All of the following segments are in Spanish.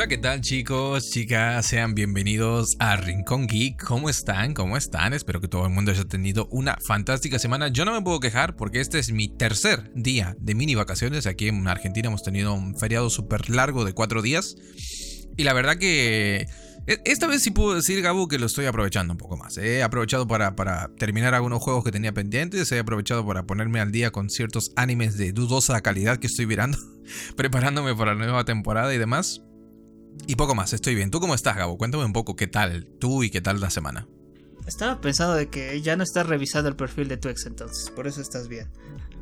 Hola, ¿qué tal chicos, chicas? Sean bienvenidos a Rincón Geek. ¿Cómo están? ¿Cómo están? Espero que todo el mundo haya tenido una fantástica semana. Yo no me puedo quejar porque este es mi tercer día de mini vacaciones. Aquí en Argentina hemos tenido un feriado súper largo de cuatro días. Y la verdad que e, esta vez sí puedo decir, Gabo, que lo estoy aprovechando un poco más. He aprovechado para, para, terminar algunos juegos que tenía pendientes. He aprovechado para ponerme al día con ciertos animes de dudosa calidad que estoy mirando. preparándome para la nueva temporada y demás. Y poco más, estoy bien. ¿Tú cómo estás, Gabo? Cuéntame un poco qué tal tú y qué tal la semana. Estaba pensando de que ya no estás revisando el perfil de tu ex entonces, por eso estás bien.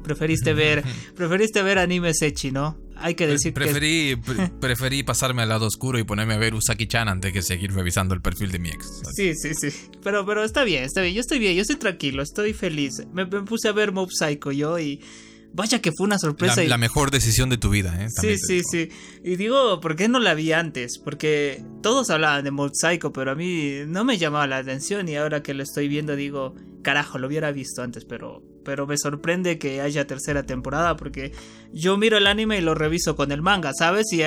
Preferiste ver, preferiste ver animes Echi, ¿no? Hay que decir preferí, que... preferí pasarme al lado oscuro y ponerme a ver Usaki-chan antes que seguir revisando el perfil de mi ex. Sí, sí, sí. Pero, pero está bien, está bien. Yo estoy bien, yo estoy tranquilo, estoy feliz. Me, me puse a ver Mob Psycho yo y Vaya que fue una sorpresa. La, mejor decisión de tu vida, ¿eh? sí, sí, sí. Y digo, ¿por qué no la vi antes? Porque todos hablaban de Mob Psycho, pero a mí no me llamaba la atención y ahora que lo estoy viendo digo, carajo, lo hubiera visto antes, pero pero me sorprende que haya tercera temporada porque yo miro el anime y lo reviso con el manga, ¿sabes? Y,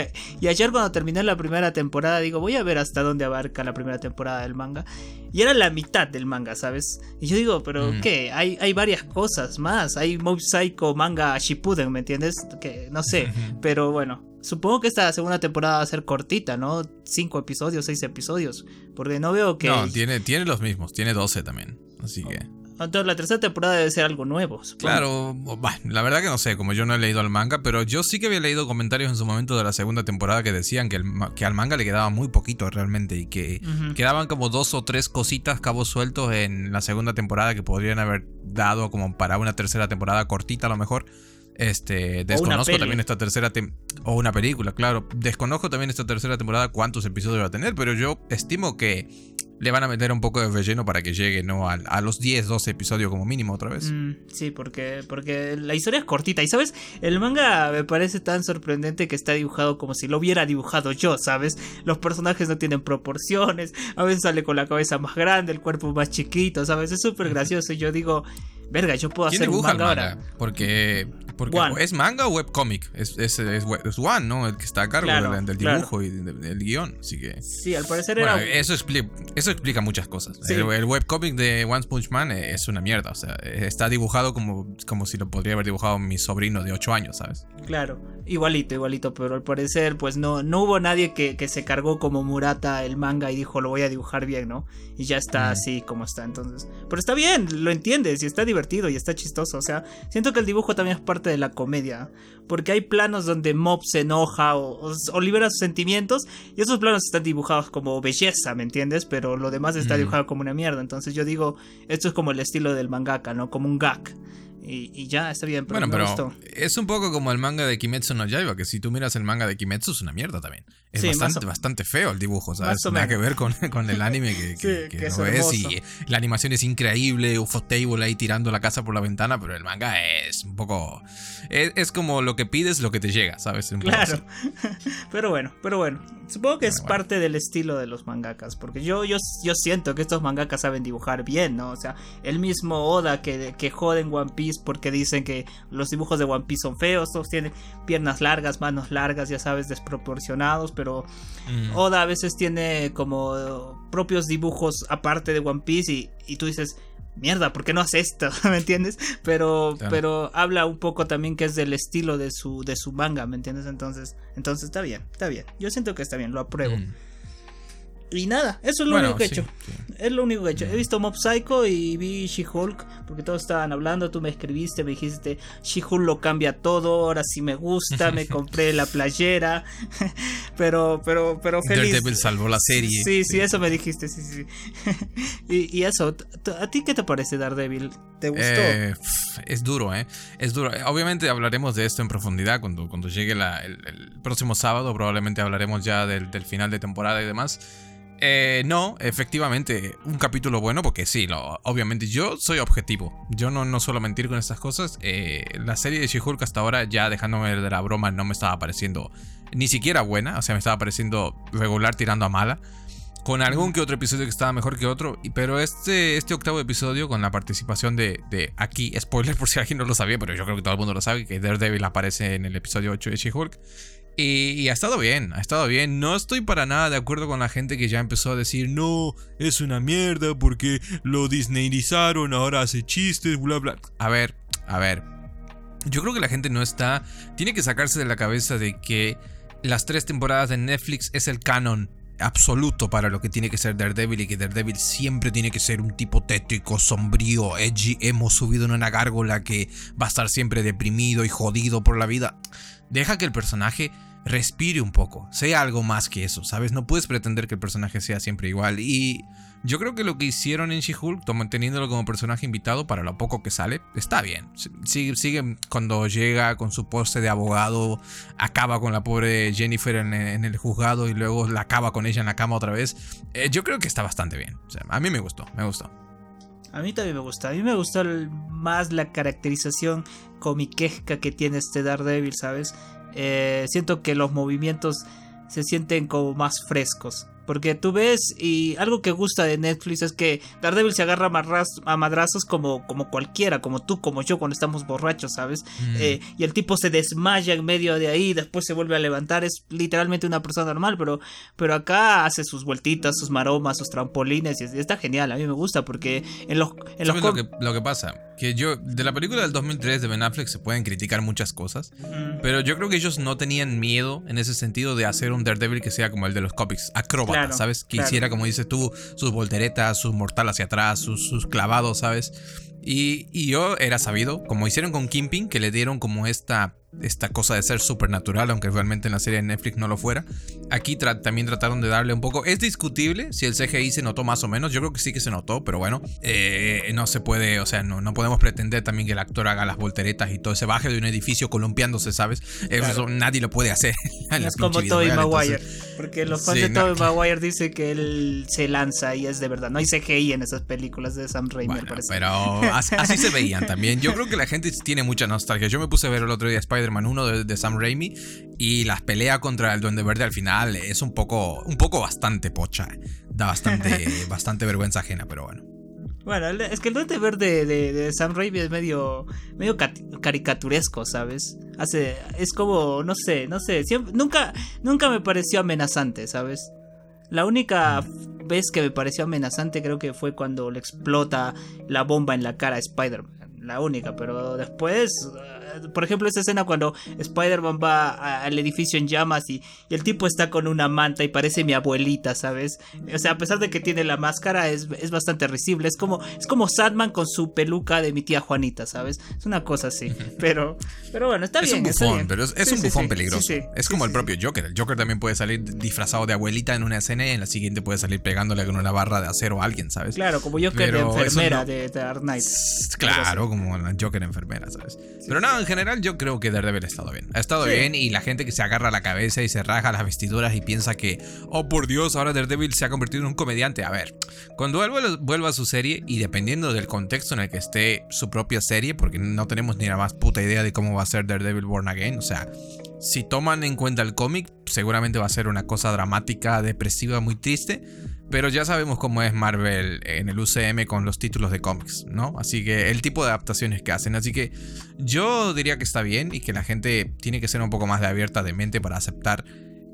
y, ayer cuando terminé la primera temporada digo, voy a ver hasta dónde abarca la primera temporada del manga. Y era la mitad del manga, ¿sabes? Y yo digo, pero ¿qué? Hay, hay varias cosas más. Hay Mob Psycho manga Shippuden, ¿me entiendes? Que no sé, pero bueno. Supongo que esta segunda temporada va a ser cortita, ¿no? Cinco episodios, seis episodios. Porque no veo que. No, tiene, tiene los mismos, tiene 12 también. Así que. Entonces la tercera temporada debe ser algo nuevo. Claro, la verdad que no sé, como yo no he leído el manga, pero yo sí que había leído comentarios en su momento de la segunda temporada que decían que, que al manga le quedaba muy poquito realmente y que quedaban como dos o tres cositas, cabos sueltos en la segunda temporada que podrían haber dado como para una tercera temporada cortita a lo mejor. Este, desconozco también esta tercera o una película, claro. Desconozco también esta tercera temporada cuántos episodios va a tener, pero yo estimo que le van a meter un poco de relleno para que llegue ¿no? a, los 10, 12 episodios como mínimo otra vez. Mm, sí, porque, porque la historia es cortita. Y sabes, el manga me parece tan sorprendente que está dibujado como si lo hubiera dibujado yo, ¿sabes? Los personajes no tienen proporciones, a veces sale con la cabeza más grande, el cuerpo más chiquito, ¿sabes? Es súper gracioso. Y yo digo, verga, yo puedo hacer un manga, ahora. Porque, porque ¿es manga o webcomic? Es, es, es, es, One, ¿no? El que está a cargo del, dibujo y del, guion. Así que. Sí, al parecer era. Eso, explica, eso explica muchas cosas. El, webcomic de One Punch Man es una mierda. O sea, está dibujado como, como si lo podría haber dibujado mi sobrino de 8 años, ¿sabes? Claro, igualito, igualito. Pero al parecer, pues no, no hubo nadie que, que se cargó como Murata el manga y dijo, lo voy a dibujar bien, ¿no? Y ya está así como está. Entonces. Pero está bien, lo entiendes y está divertido y está chistoso. O sea, siento que el dibujo también es parte de la comedia. Porque hay planos donde Mob se enoja o, libera sus sentimientos. Y esos planos están dibujados como belleza, ¿me entiendes? Pero lo demás está dibujado como una mierda. Entonces yo digo, esto es como el estilo del mangaka, ¿no? Como un gag. Y, ya, está bien. Pero bueno, pero es un poco como el manga de Kimetsu no Yaiba, que si tú miras el manga de Kimetsu es una mierda también. Es bastante, bastante feo el dibujo, ¿sabes? Nada que ver con, con, el anime que, que, es, Y la animación es increíble, UFO Table ahí tirando la casa por la ventana, pero el manga es un poco... Es, como lo que pides, lo que te llega, ¿sabes? claro. pero bueno, pero bueno. Supongo que es parte del estilo de los mangakas, porque yo, yo, yo siento que estos mangakas saben dibujar bien, ¿no? O sea, el mismo Oda que, que jode en One Piece porque dicen que los dibujos de One Piece son feos, todos tienen piernas largas, manos largas, ya sabes, desproporcionados, pero mm. Oda a veces tiene como propios dibujos aparte de One Piece y, y tú dices, mierda, ¿por qué no hace esto? ¿Me entiendes? Pero, pero habla un poco también que es del estilo de su, de su manga, ¿me entiendes? Entonces, entonces está bien, está bien. Yo siento que está bien, lo apruebo. Mm. Y nada, eso es lo único que he hecho. Es lo único que he hecho. He visto Mob Psycho y vi She-Hulk, porque todos estaban hablando, tú me escribiste, me dijiste, She-Hulk lo cambia todo, ahora sí me gusta, me compré la playera, pero, pero, pero feliz. Daredevil salvó la serie. Sí, sí, eso me dijiste, sí, sí. y, eso, ¿a ti qué te parece Daredevil? ¿Te gustó? Eh, es duro, ¿eh? Es duro. Obviamente hablaremos de esto en profundidad cuando, cuando llegue el, próximo sábado, probablemente hablaremos ya del, del final de temporada y demás. Eh, no, efectivamente, un capítulo bueno, porque sí, obviamente yo soy objetivo. Yo no, no suelo mentir con estas cosas. Eh, la serie de She-Hulk hasta ahora, ya dejándome de la broma, no me estaba pareciendo ni siquiera buena. O sea, me estaba pareciendo regular tirando a mala. Con algún que otro episodio que estaba mejor que otro. Pero este, este octavo episodio, con la participación de, de aquí, spoiler por si alguien no lo sabía, pero yo creo que todo el mundo lo sabe, que Daredevil aparece en el episodio 8 de She-Hulk. Y, ha estado bien, ha estado bien. No estoy para nada de acuerdo con la gente que ya empezó a decir, no, es una mierda porque lo disneyizaron, ahora hace chistes, bla, bla. A ver, a ver. Yo creo que la gente no está... Tiene que sacarse de la cabeza de que las tres temporadas de Netflix es el canon absoluto para lo que tiene que ser Daredevil y que Daredevil siempre tiene que ser un tipo tétrico, sombrío, edgy, hemos subido en una gárgola que va a estar siempre deprimido y jodido por la vida. Deja que el personaje respire un poco, sea algo más que eso, ¿sabes? No puedes pretender que el personaje sea siempre igual y yo creo que lo que hicieron en She-Hulk, teniéndolo como personaje invitado para lo poco que sale, está bien. Sigue, sigue cuando llega con su poste de abogado, acaba con la pobre Jennifer en, el juzgado y luego la acaba con ella en la cama otra vez. Eh, yo creo que está bastante bien. a mí me gustó, me gustó. A mí también me gusta. A mí me gustó más la caracterización comiquesca que tiene este Daredevil, ¿sabes? Eh, siento que los movimientos se sienten como más frescos. Porque tú ves, y algo que gusta de Netflix es que Daredevil se agarra a madrazos como, como cualquiera, como tú, como yo, cuando estamos borrachos, ¿sabes? Mm. Eh, y el tipo se desmaya en medio de ahí, después se vuelve a levantar, es literalmente una persona normal, pero, pero acá hace sus vueltitas, sus maromas, sus trampolines, y está genial, a mí me gusta, porque en los... En los lo, que, lo que pasa? Que yo, de la película del 2003 de Ben Affleck se pueden criticar muchas cosas, pero yo creo que ellos no tenían miedo en ese sentido de hacer un Daredevil que sea como el de los cómics, acróbata. ¿Sabes? Que hiciera, como dices tú, sus volteretas, sus mortal hacia atrás, sus, sus clavados, ¿sabes? Y, y, yo era sabido, como hicieron con Kimping, que le dieron como esta esta cosa de ser supernatural, aunque realmente en la serie de Netflix no lo fuera. Aquí también trataron de darle un poco. Es discutible si el CGI se notó más o menos. Yo creo que sí que se notó, pero bueno, eh, no se puede, o sea, no, no podemos pretender también que el actor haga las volteretas y todo ese baje de un edificio columpiándose, ¿sabes? Eso nadie lo puede hacer. es como Tobey Maguire, porque los fans de Tobey Maguire dicen que él se lanza y es de verdad. No hay CGI en esas películas de Sam Raimi, parece. Pero así, se veían también. Yo creo que la gente tiene mucha nostalgia. Yo me puse a ver el otro día Spider Spider-Man 1 de, Sam Raimi y las peleas contra el Duende Verde al final es un poco, un poco bastante pocha. Da bastante, bastante vergüenza ajena, pero bueno. Bueno, es que el Duende Verde de, Sam Raimi es medio, medio caricaturesco, ¿sabes? Hace, es como, no sé, no sé, nunca, nunca me pareció amenazante, ¿sabes? La única vez que me pareció amenazante creo que fue cuando le explota la bomba en la cara a Spider-Man. La única, pero después por ejemplo, esa escena cuando Spider-Man va al edificio en llamas y, el tipo está con una manta y parece mi abuelita, ¿sabes? O sea, a pesar de que tiene la máscara, es, bastante risible. Es como, es como Sadman con su peluca de mi tía Juanita, ¿sabes? Es una cosa así. Pero, pero bueno, está bien. Es un bufón, pero es, un bufón peligroso. es como el propio Joker. El Joker también puede salir disfrazado de abuelita en una escena y en la siguiente puede salir pegándole con una barra de acero a alguien, ¿sabes? Claro, como Joker de enfermera de Dark Knight. Claro, como la Joker enfermera, ¿sabes? pero no, en general yo creo que Daredevil ha estado bien. Ha estado bien y la gente que se agarra la cabeza y se raja las vestiduras y piensa que, oh por Dios, ahora Daredevil se ha convertido en un comediante. A ver, cuando él vuelva a su serie y dependiendo del contexto en el que esté su propia serie, porque no tenemos ni la más puta idea de cómo va a ser Daredevil Born Again, o sea, si toman en cuenta el cómic, seguramente va a ser una cosa dramática, depresiva, muy triste. Pero ya sabemos cómo es Marvel en el UCM con los títulos de cómics, ¿no? Así que el tipo de adaptaciones que hacen. Así que yo diría que está bien y que la gente tiene que ser un poco más de abierta de mente para aceptar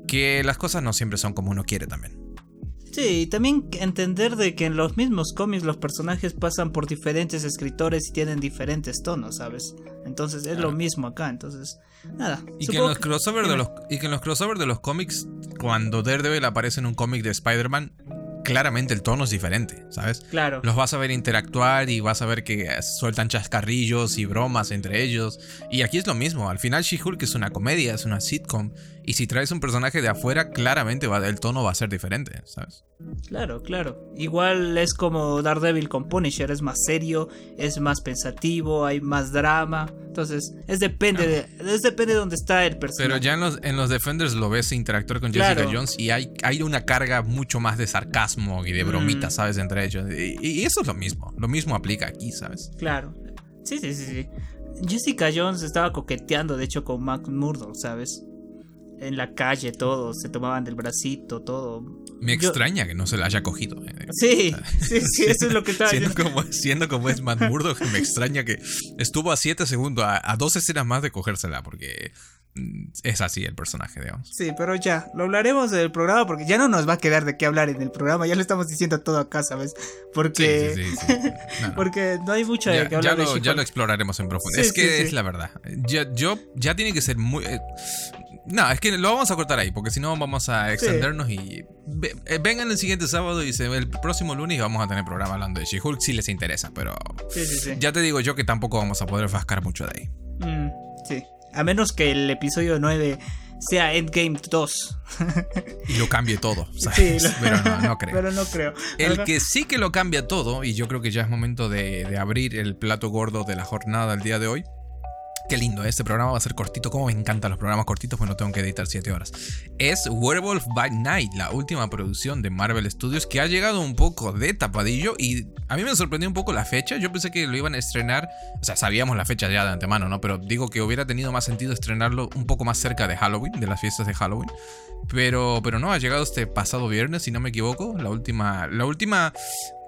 que las cosas no siempre son como uno quiere también. Sí, y también entender de que en los mismos cómics los personajes pasan por diferentes escritores y tienen diferentes tonos, ¿sabes? Entonces es lo mismo acá, entonces nada. Y que, en los crossovers de los, y que en los crossovers de los cómics, cuando Daredevil aparece en un cómic de Spider-Man, claramente el tono es diferente, ¿sabes? Claro. Los vas a ver interactuar y vas a ver que sueltan chascarrillos y bromas entre ellos. Y aquí es lo mismo. Al final She-Hulk es una comedia, es una sitcom. Y si traes un personaje de afuera, claramente va, el tono va a ser diferente, ¿sabes? Claro, claro. Igual es como Daredevil con Punisher, es más serio, es más pensativo, hay más drama. Entonces, es depende de, es depende de dónde está el personaje. Pero ya en los, en los Defenders lo ves interactuar con Jessica Jones y hay, hay una carga mucho más de sarcasmo y de bromitas, mm. ¿sabes? Entre ellos. Y, eso es lo mismo. Lo mismo aplica aquí, ¿sabes? Claro. Sí, sí, sí, sí. Jessica Jones estaba coqueteando, de hecho, con Mac Murdock, ¿sabes? en la calle todos se tomaban del bracito, todo. Me extraña que no se la haya cogido. Eh. Sí, sí, sí, eso es lo que estaba siendo como, siendo como es Matt Murdock, me extraña que estuvo a 7 segundos, a, dos escenas más de cogérsela, porque es así el personaje, digamos. Sí, pero ya, lo hablaremos del programa porque ya no nos va a quedar de qué hablar en el programa, ya lo estamos diciendo todo acá, ¿sabes? Porque, sí, sí, sí, porque no hay mucho de qué hablar. Ya lo, ya lo exploraremos en profundidad. es que es la verdad. Yo, yo, ya tiene que ser muy... Eh, no, es que lo vamos a cortar ahí, porque si no vamos a extendernos y... Eh, vengan el siguiente sábado y se, el próximo lunes vamos a tener programa hablando de She-Hulk si les interesa, pero... Ya te digo yo que tampoco vamos a poder fascar mucho de ahí. Mm. A menos que el episodio 9 sea Endgame 2. y lo cambie todo, Sí, pero no, creo. Pero no creo. El que sí que lo cambia todo, y yo creo que ya es momento de, de abrir el plato gordo de la jornada del día de hoy, Qué lindo, este programa va a ser cortito, como me encantan los programas cortitos, pues no tengo que editar 7 horas. Es Werewolf by Night, la última producción de Marvel Studios que ha llegado un poco de tapadillo y a mí me sorprendió un poco la fecha. Yo pensé que lo iban a estrenar, o sea, sabíamos la fecha ya de antemano, ¿no? Pero digo que hubiera tenido más sentido estrenarlo un poco más cerca de Halloween, de las fiestas de Halloween. Pero, pero no, ha llegado este pasado viernes, si no me equivoco. La última, la última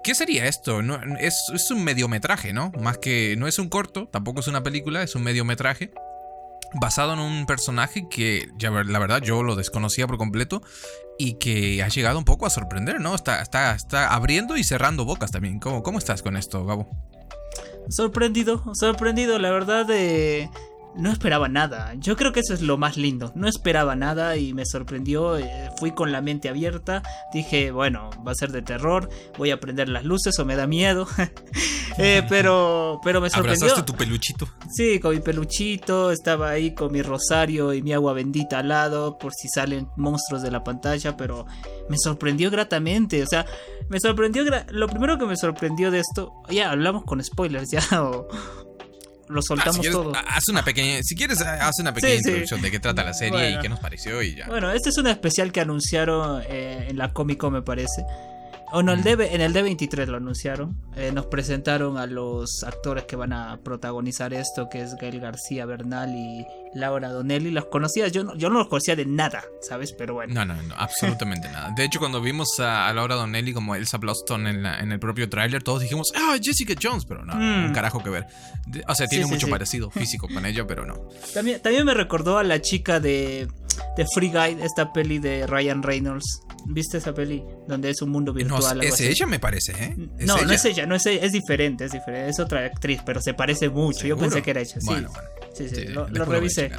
¿Qué sería esto? No, es, un mediometraje, ¿no? Más que no es un corto, tampoco es una película, es un mediometraje basado en un personaje que la verdad yo lo desconocía por completo y que ha llegado un poco a sorprender, ¿no? Está, abriendo y cerrando bocas también. ¿Cómo, estás con esto, Gabo? Sorprendido, sorprendido, la verdad de no esperaba nada. Yo creo que eso es lo más lindo. No esperaba nada y me sorprendió. Eh, fui con la mente abierta. Dije, bueno, va a ser de terror. Voy a prender las luces o me da miedo. Eh, pero, pero me sorprendió. ¿Abrazaste tu peluchito? Sí, con mi peluchito. Estaba ahí con mi rosario y mi agua bendita al lado. Por si salen monstruos de la pantalla. Pero me sorprendió gratamente. O sea, me sorprendió. Lo primero que me sorprendió de esto. Ya hablamos con spoilers, ya. O, lo ah, soltamos todo. Haz una pequeña, si quieres, haz una pequeña introducción de qué trata la serie y qué nos pareció y ya. Bueno, este es un especial que anunciaron eh, en la Comic Con, me parece. O no, el en el D23 lo anunciaron. Eh, nos presentaron a los actores que van a protagonizar esto, que es Gael García Bernal y Laura Donnelly. Los conocía, yo no, yo no los conocía de nada, ¿sabes? Pero bueno. No, no, no, absolutamente nada. De hecho, cuando vimos a, Laura Donnelly como Elsa Bloston en, en el propio tráiler, todos dijimos, ah, Jessica Jones, pero no, un mm. carajo que ver. o sea, tiene mucho parecido físico con ella, pero no. También, también me recordó a la chica de, de Free Guide, esta peli de Ryan Reynolds. ¿Viste esa peli? Donde es un mundo virtual. No, es ella, me parece, ¿eh? no, no es ella, no es es diferente, es diferente. Es otra actriz, pero se parece mucho. Yo pensé que era ella. Sí, bueno, bueno. sí, sí, lo, revisé.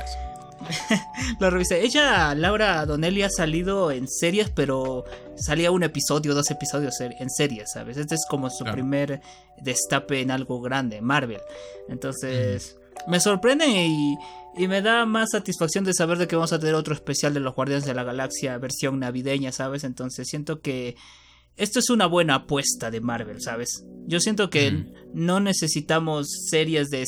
lo revisé. Ella, Laura Donnelly, ha salido en series, pero salía un episodio, dos episodios en series, ¿sabes? Este es como su primer destape en algo grande, Marvel. Entonces, me sorprende y y me da más satisfacción de saber de que vamos a tener otro especial de los Guardianes de la Galaxia, versión navideña, ¿sabes? Entonces siento que esto es una buena apuesta de Marvel, ¿sabes? Yo siento que no necesitamos series de,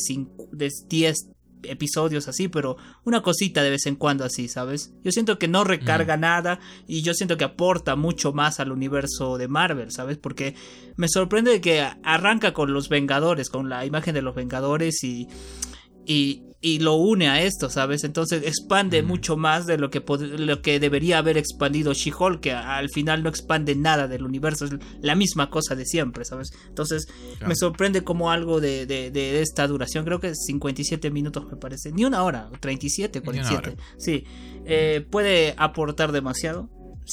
de 10 episodios así, pero una cosita de vez en cuando así, ¿sabes? Yo siento que no recarga nada y yo siento que aporta mucho más al universo de Marvel, ¿sabes? Porque me sorprende que arranca con los Vengadores, con la imagen de los Vengadores y y, y lo une a esto, ¿sabes? Entonces expande mucho más de lo que, lo que debería haber expandido She-Hulk, que al final no expande nada del universo, es la misma cosa de siempre, ¿sabes? Entonces me sorprende como algo de, de, esta duración, creo que 57 minutos me parece, ni una hora, 37, 47, sí, eh, puede aportar demasiado.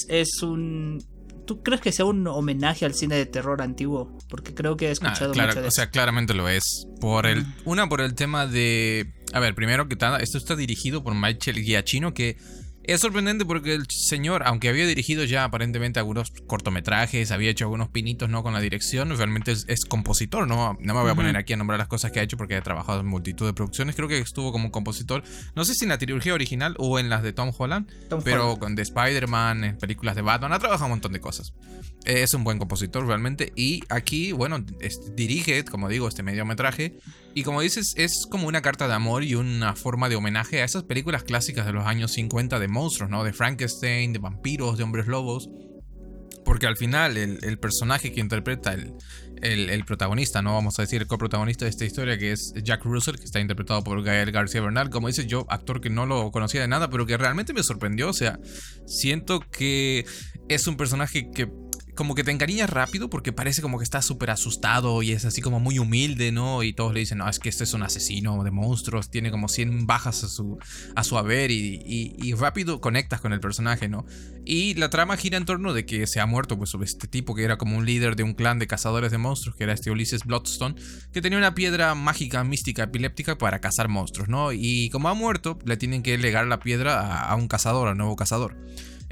Es un ¿Tú crees que sea un homenaje al cine de terror antiguo? Porque creo que he escuchado claro, mucho O sea, claramente lo es. Por el, una, por el tema de. A ver, primero que tal, esto está dirigido por Michael Giacchino, que es sorprendente porque el señor, aunque había dirigido ya aparentemente algunos cortometrajes, había hecho algunos pinitos no con la dirección, realmente es, compositor, ¿no? No me voy a poner aquí a nombrar las cosas que ha hecho porque ha trabajado en multitud de producciones. Creo que estuvo como compositor, no sé si en la trilogía original o en las de Tom Holland, pero con de Spider-Man, en películas de Batman, ha trabajado un montón de cosas. Es un buen compositor realmente y aquí, bueno, dirige, como digo, este mediometraje y como dices, es como una carta de amor y una forma de homenaje a esas películas clásicas de los años 50 de monstruos, ¿no? De Frankenstein, de vampiros, de hombres lobos. Porque al final el, personaje que interpreta el, el, protagonista, no vamos a decir el coprotagonista de esta historia, que es Jack Russell, que está interpretado por Gael García Bernal, como dices yo, actor que no lo conocía de nada, pero que realmente me sorprendió. O sea, siento que es un personaje que como que te encariñas rápido porque parece como que está súper asustado y es así como muy humilde, ¿no? Y todos le dicen, no, es que este es un asesino de monstruos, tiene como 100 bajas a su, a su haber y, y, rápido conectas con el personaje, ¿no? Y la trama gira en torno de que se ha muerto pues este tipo que era como un líder de un clan de cazadores de monstruos, que era este Ulises Bloodstone, que tenía una piedra mágica, mística, epiléptica para cazar monstruos, ¿no? Y como ha muerto, le tienen que legar la piedra a, a un cazador, a un nuevo cazador.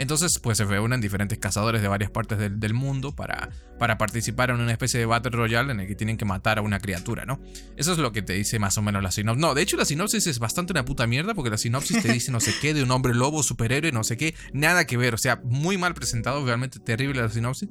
Entonces, pues se reúnen diferentes cazadores de varias partes del, mundo para, participar en una especie de Battle Royale en el que tienen que matar a una criatura, ¿no? Eso es lo que te dice más o menos la sinopsis. No, de hecho la sinopsis es bastante una puta mierda porque la sinopsis te dice no sé qué de un hombre lobo, superhéroe, no sé qué, nada que ver, o sea, muy mal presentado, realmente terrible la sinopsis.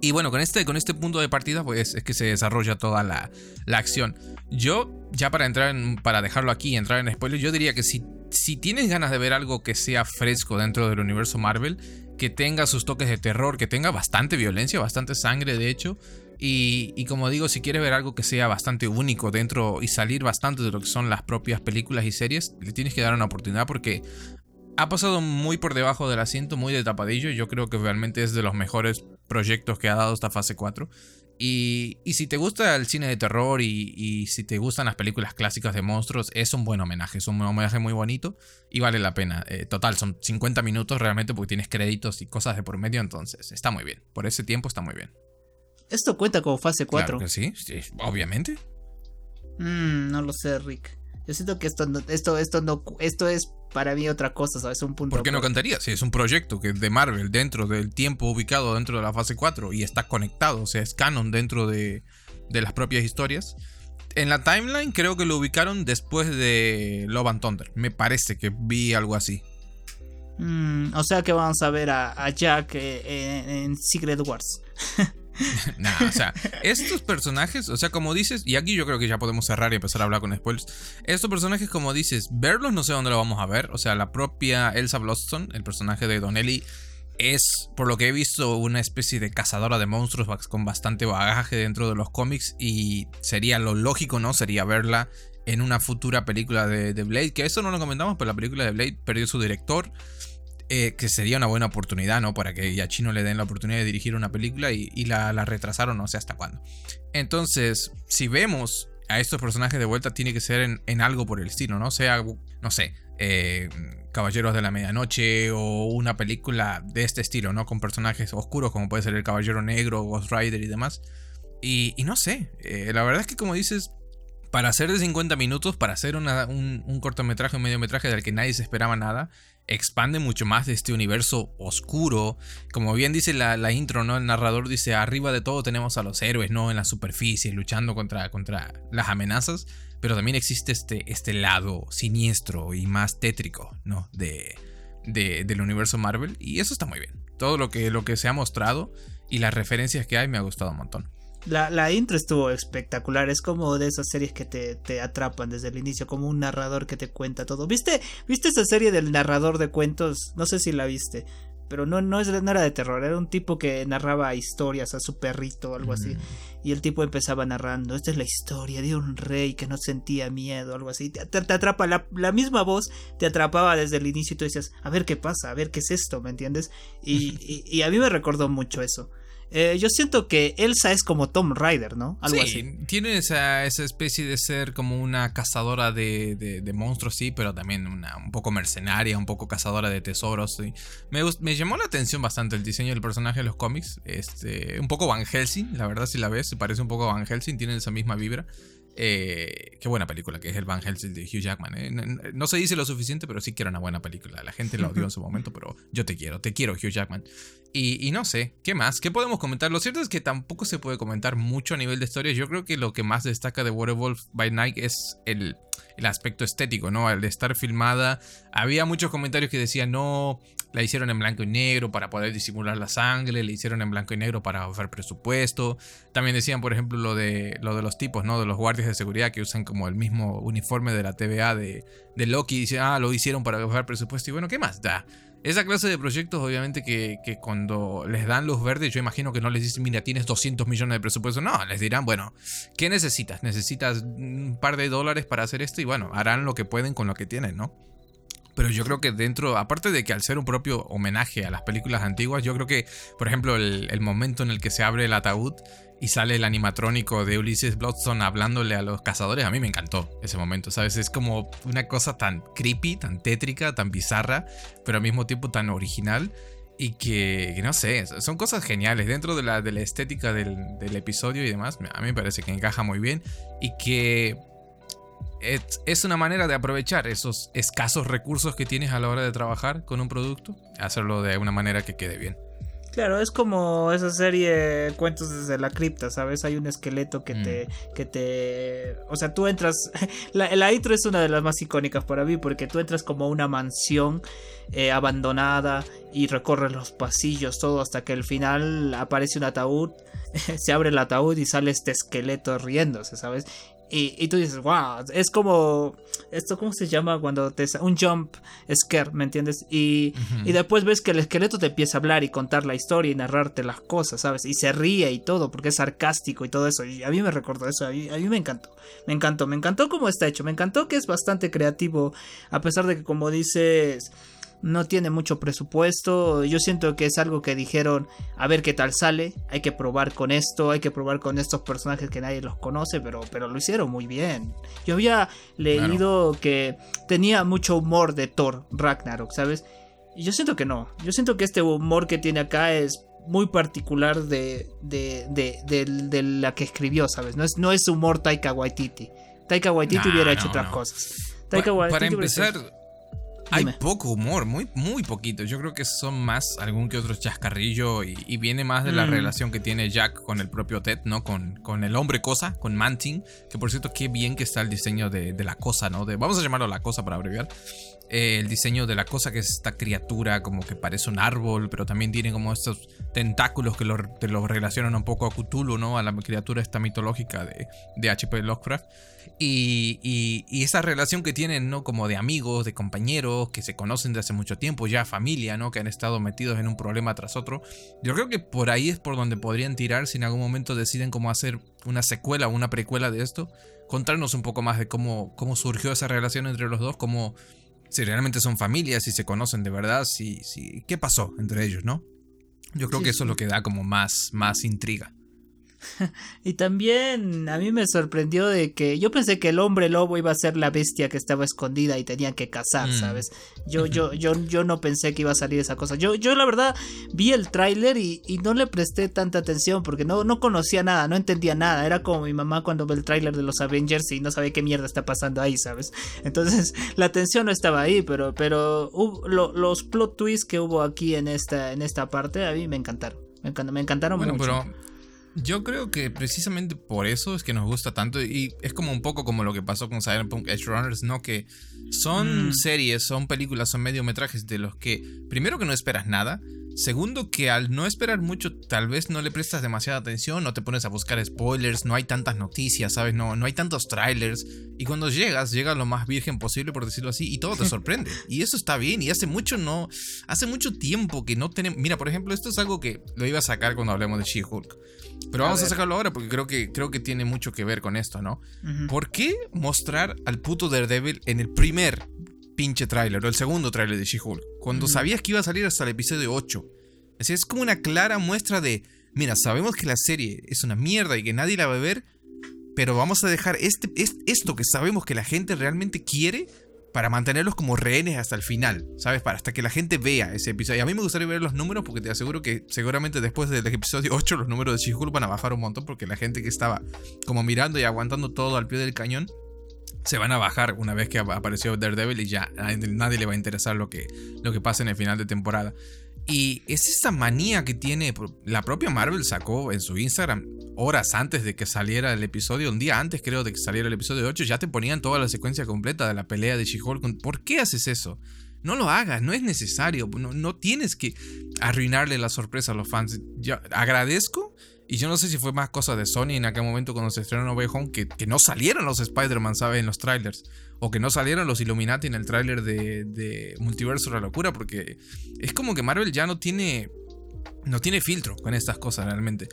Y bueno, con este, con este punto de partida, pues es que se desarrolla toda la, la acción. Yo, ya para entrar en, para dejarlo aquí y entrar en spoilers, yo diría que si si tienes ganas de ver algo que sea fresco dentro del universo Marvel, que tenga sus toques de terror, que tenga bastante violencia, bastante sangre de hecho, y, como digo, si quieres ver algo que sea bastante único dentro y salir bastante de lo que son las propias películas y series, le tienes que dar una oportunidad porque ha pasado muy por debajo del asiento, muy de tapadillo. Yo creo que realmente es de los mejores proyectos que ha dado esta fase 4. Y, si te gusta el cine de terror y, si te gustan las películas clásicas de monstruos, es un buen homenaje, es un homenaje muy bonito y vale la pena. Eh, total, son 50 minutos realmente porque tienes créditos y cosas de por medio, entonces está muy bien. Por ese tiempo está muy bien. ¿Esto cuenta como fase 4? Claro sí, obviamente. Mm, no lo sé, Rick. Yo siento que esto esto, esto no, esto es para mí otra cosa, ¿sabes? Un punto. ¿Por qué no cantaría? Si es un proyecto que de Marvel dentro del tiempo ubicado dentro de la fase 4 y está conectado, o sea, es canon dentro de, de las propias historias. En la timeline creo que lo ubicaron después de Love and Thunder. Me parece que vi algo así. Mm, o sea que vamos a ver a, Jack eh, en Secret Wars. nah, o sea, estos personajes, o sea, como dices, y aquí yo creo que ya podemos cerrar y empezar a hablar con spoilers. Estos personajes, como dices, verlos no sé dónde lo vamos a ver. O sea, la propia Elsa Bloodstone, el personaje de Donnelly, es, por lo que he visto, una especie de cazadora de monstruos con bastante bagaje dentro de los cómics. Y sería lo lógico, ¿no? Sería verla en una futura película de, de Blade. Que eso no lo comentamos, pero la película de Blade perdió su director. Eh, que sería una buena oportunidad, ¿no? Para que a Chino le den la oportunidad de dirigir una película y, la, retrasaron no sé hasta cuándo. Entonces, si vemos a estos personajes de vuelta, tiene que ser en, algo por el estilo, ¿no? Sea, no sé, eh, Caballeros de la Medianoche o una película de este estilo, ¿no? Con personajes oscuros como puede ser el Caballero Negro, Ghost Rider y demás. Y, no sé, eh, la verdad es que como dices, para hacer de 50 minutos, para hacer un, cortometraje, un mediometraje del que nadie se esperaba nada, expande mucho más de este universo oscuro. Como bien dice la, intro, ¿no? El narrador dice, arriba de todo tenemos a los héroes, ¿no? En la superficie, luchando contra, contra las amenazas. Pero también existe este, este lado siniestro y más tétrico, ¿no? De, del universo Marvel. Y eso está muy bien. Todo lo que, lo que se ha mostrado y las referencias que hay me ha gustado un montón. La, intro estuvo espectacular, es como de esas series que te, atrapan desde el inicio, como un narrador que te cuenta todo. ¿Viste, ¿Viste esa serie del narrador de cuentos? No sé si la viste, pero no, no, es, no era de terror, era un tipo que narraba historias a su perrito o algo así. Mm. Y el tipo empezaba narrando, esta es la historia de un rey que no sentía miedo, algo así. Te, te, atrapa, la, la, misma voz te atrapaba desde el inicio y tú decías, a ver qué pasa, a ver qué es esto, ¿me entiendes? y, y a mí me recordó mucho eso. Eh, yo siento que Elsa es como Tom Rider, ¿no? Algo sí, tiene esa, especie de ser como una cazadora de, monstruos, sí, pero también una, un poco mercenaria, un poco cazadora de tesoros. Me, me, llamó la atención bastante el diseño del personaje de los cómics. Este, un poco Van Helsing, la verdad, si la ves, se parece un poco a Van Helsing, tiene esa misma vibra. Eh, qué buena película que es el Van Helsing de Hugh Jackman. ¿eh? No, se dice lo suficiente, pero sí que era una buena película. La gente la odió en su momento, pero yo te quiero, te quiero Hugh Jackman. Y, no sé, ¿qué más? ¿Qué podemos comentar? Lo cierto es que tampoco se puede comentar mucho a nivel de historia. Yo creo que lo que más destaca de Werewolf by Night es el, el aspecto estético, ¿no? Al de estar filmada. Había muchos comentarios que decían, no, la hicieron en blanco y negro para poder disimular la sangre, la hicieron en blanco y negro para ahorrar presupuesto. También decían, por ejemplo, lo de, lo de los tipos, ¿no? De los guardias de seguridad que usan como el mismo uniforme de la TVA de, de Loki. Dicen, ah, lo hicieron para ahorrar presupuesto. Y bueno, ¿qué más da? Esa clase de proyectos, obviamente, que, que, cuando les dan luz verde, yo imagino que no les dicen, mira, tienes 200 millones de presupuesto. No, les dirán, bueno, ¿qué necesitas? Necesitas un par de dólares para hacer esto y bueno, harán lo que pueden con lo que tienen, ¿no? Pero yo creo que dentro, aparte de que al ser un propio homenaje a las películas antiguas, yo creo que, por ejemplo, el, momento en el que se abre el ataúd y sale el animatrónico de Ulysses Bloodstone hablándole a los cazadores, a mí me encantó ese momento, ¿sabes? Es como una cosa tan creepy, tan tétrica, tan bizarra, pero al mismo tiempo tan original. Y que, no sé, son cosas geniales dentro de la, de la estética del, episodio y demás. A mí me parece que encaja muy bien. Y que es, una manera de aprovechar esos escasos recursos que tienes a la hora de trabajar con un producto, hacerlo de una manera que quede bien. Claro, es como esa serie Cuentos desde la cripta, ¿sabes? Hay un esqueleto que te. Mm. que te. O sea, tú entras. La, la, intro es una de las más icónicas para mí, porque tú entras como una mansión eh, abandonada y recorres los pasillos, todo hasta que al final aparece un ataúd. se abre el ataúd y sale este esqueleto riéndose, ¿sabes? Y, tú dices, wow, es como, esto, ¿cómo se llama? Cuando te, un jump scare, ¿me entiendes? Y, y, después ves que el esqueleto te empieza a hablar y contar la historia y narrarte las cosas, ¿sabes? Y se ríe y todo, porque es sarcástico y todo eso. Y a mí me recordó eso, a mí, a mí me encantó, me encantó, me encantó cómo está hecho, me encantó que es bastante creativo, a pesar de que como dices no tiene mucho presupuesto. Yo siento que es algo que dijeron, a ver qué tal sale, hay que probar con esto, hay que probar con estos personajes que nadie los conoce, pero, pero lo hicieron muy bien. Yo había leído que tenía mucho humor de Thor Ragnarok, ¿sabes? Y yo siento que no, yo siento que este humor que tiene acá es muy particular de, de, de, la que escribió, ¿sabes? No es, no es humor Taika Waititi. Taika Waititi hubiera hecho otras cosas. Taika para empezar... Hay poco humor, muy, muy poquito. Yo creo que son más algún que otro chascarrillo y, viene más de la mm. relación que tiene Jack con el propio Ted, ¿no? Con, con el hombre cosa, con Manting. Que por cierto, qué bien que está el diseño de, de la cosa, ¿no? De, vamos a llamarlo la cosa para abreviar. El diseño de la cosa que es esta criatura como que parece un árbol, pero también tiene como estos tentáculos que lo relacionan un poco a Cthulhu, ¿no? A la criatura esta mitológica de, de H.P. Lovecraft. Y, y, esa relación que tienen, ¿no? Como de amigos, de compañeros, que se conocen de hace mucho tiempo, ya familia, ¿no? Que han estado metidos en un problema tras otro. Yo creo que por ahí es por donde podrían tirar si en algún momento deciden cómo hacer una secuela o una precuela de esto. Contarnos un poco más de cómo, cómo surgió esa relación entre los dos, cómo si realmente son familias, si se conocen de verdad, si, si qué pasó entre ellos, ¿no? Yo creo que eso es lo que da como más, más intriga. y también a mí me sorprendió de que yo pensé que el hombre lobo iba a ser la bestia que estaba escondida y tenían que cazar, mm. ¿sabes? Yo, yo, yo, yo no pensé que iba a salir esa cosa. Yo, yo la verdad vi el tráiler y, no le presté tanta atención porque no, no conocía nada, no entendía nada. Era como mi mamá cuando ve el tráiler de los Avengers y no sabe qué mierda está pasando ahí, ¿sabes? Entonces la atención no estaba ahí, pero, pero los plot twists que hubo aquí en esta, en esta parte a mí me encantaron. Me, me encantaron bueno, mucho. Yo creo que precisamente por eso es que nos gusta tanto y es como un poco como lo que pasó con Cyberpunk Edge Runners, ¿no? Que son mm. series, son películas, son mediometrajes de los que primero que no esperas nada, segundo que al no esperar mucho tal vez no le prestas demasiada atención, no te pones a buscar spoilers, no hay tantas noticias, ¿sabes? No, no hay tantos trailers y cuando llegas, llega lo más virgen posible por decirlo así y todo te sorprende y eso está bien y hace mucho no, hace mucho tiempo que no tenemos, mira por ejemplo esto es algo que lo iba a sacar cuando hablemos de She-Hulk. Pero vamos a, sacarlo ahora porque creo que, creo que tiene mucho que ver con esto, ¿no? ¿Por qué mostrar al puto Daredevil en el primer pinche tráiler o el segundo tráiler de She-Hulk? Cuando sabías que iba a salir hasta el episodio 8. Así es como una clara muestra de, mira, sabemos que la serie es una mierda y que nadie la va a ver, pero vamos a dejar este, esto que sabemos que la gente realmente quiere para mantenerlos como rehenes hasta el final, ¿sabes? Para hasta que la gente vea ese episodio. Y a mí me gustaría ver los números porque te aseguro que seguramente después del episodio 8 los números de she van a bajar un montón porque la gente que estaba como mirando y aguantando todo al pie del cañón se van a bajar una vez que apareció Daredevil y ya nadie le va a interesar lo que, lo que pasa en el final de temporada. Y es esa manía que tiene. La propia Marvel sacó en su Instagram horas antes de que saliera el episodio, un día antes creo de que saliera el episodio 8, ya te ponían toda la secuencia completa de la pelea de She-Hulk. ¿Por qué haces eso? No lo hagas, no es necesario. No, no tienes que arruinarle la sorpresa a los fans. Yo agradezco y yo no sé si fue más cosa de Sony en aquel momento cuando se estrenó No Way que, que no salieron los Spider-Man, ¿sabes? En los trailers. O que no salieron los Illuminati en el tráiler de, de Multiverso la Locura. Porque es como que Marvel ya no tiene no tiene filtro con estas cosas realmente.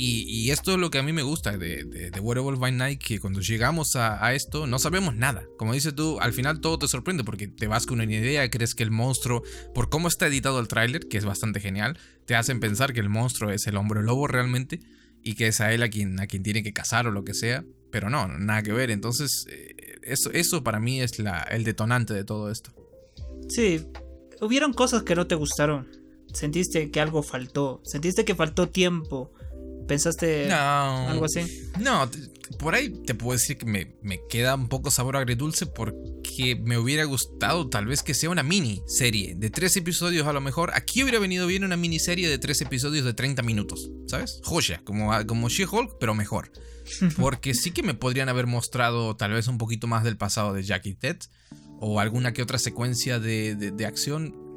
Y, esto es lo que a mí me gusta de, de, de Werewolf by Night, que cuando llegamos a, esto no sabemos nada. Como dices tú, al final todo te sorprende porque te vas con una idea, crees que el monstruo, por cómo está editado el tráiler, que es bastante genial, te hacen pensar que el monstruo es el hombre lobo realmente y que es a él a quien, a quien tiene que cazar o lo que sea. Pero no, nada que ver. Entonces, eh, eso, eso para mí es la, el detonante de todo esto. Sí, hubieron cosas que no te gustaron. Sentiste que algo faltó. Sentiste que faltó tiempo ¿Pensaste algo así? No, por ahí te puedo decir que me, me, queda un poco sabor agridulce porque me hubiera gustado tal vez que sea una mini serie de tres episodios a lo mejor. Aquí hubiera venido bien una miniserie de tres episodios de 30 minutos, ¿sabes? Joya, como, como She-Hulk, pero mejor. Porque sí que me podrían haber mostrado tal vez un poquito más del pasado de Jackie Ted o alguna que otra secuencia de, de, de acción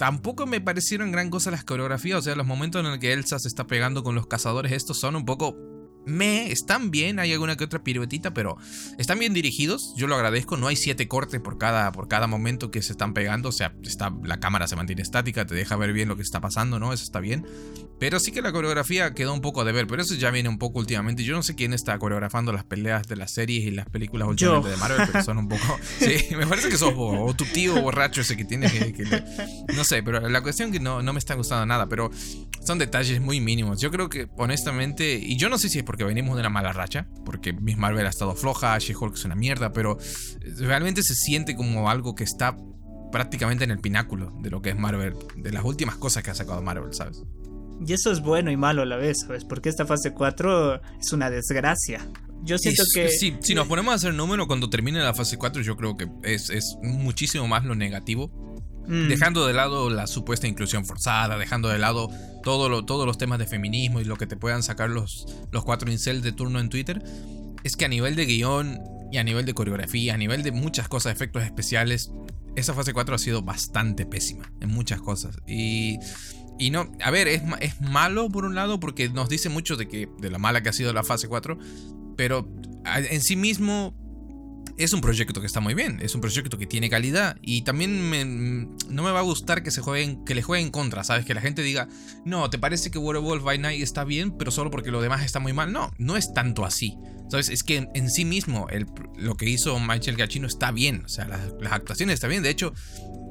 tampoco me parecieron gran cosa las coreografías. O sea, los momentos en los que Elsa se está pegando con los cazadores, estos son un poco me están bien, hay alguna que otra piruetita, pero están bien dirigidos, yo lo agradezco, no hay siete cortes por cada, por cada momento que se están pegando, o sea, está, la cámara se mantiene estática, te deja ver bien lo que está pasando, ¿no? Eso está bien. Pero sí que la coreografía quedó un poco de ver, pero eso ya viene un poco últimamente. Yo no sé quién está coreografando las peleas de las series y las películas últimamente de Marvel, pero son un poco... Sí, me parece que sos vos, o tu tío borracho ese que tiene que... no sé, pero la cuestión que no, no me está gustando nada, pero son detalles muy mínimos. Yo creo que honestamente, y yo no sé si es porque venimos de una mala racha, porque Miss Marvel ha estado floja, She-Hulk es una mierda, pero realmente se siente como algo que está prácticamente en el pináculo de lo que es Marvel, de las últimas cosas que ha sacado Marvel, ¿sabes? Y eso es bueno y malo a la vez, ¿sabes? Porque esta fase 4 es una desgracia. Yo siento que. Sí, si nos ponemos a hacer número cuando termine la fase 4, yo creo que es, es muchísimo más lo negativo Mm. Dejando de lado la supuesta inclusión forzada, dejando de lado todo todos los temas de feminismo y lo que te puedan sacar los, los cuatro incels de turno en Twitter, es que a nivel de guion y a nivel de coreografía, a nivel de muchas cosas, efectos especiales, esa fase 4 ha sido bastante pésima en muchas cosas. Y, y no, a ver, es, es malo por un lado porque nos dice mucho de, que, de la mala que ha sido la fase 4, pero en sí mismo es un proyecto que está muy bien, es un proyecto que tiene calidad y también no me va a gustar que se jueguen, que le jueguen contra, ¿sabes? Que la gente diga, no, ¿te parece que Werewolf by Night está bien, pero solo porque lo demás está muy mal? No, no es tanto así. ¿Sabes? Es que en, sí mismo lo que hizo Michael Gachino está bien, o sea, las, las actuaciones están bien, de hecho,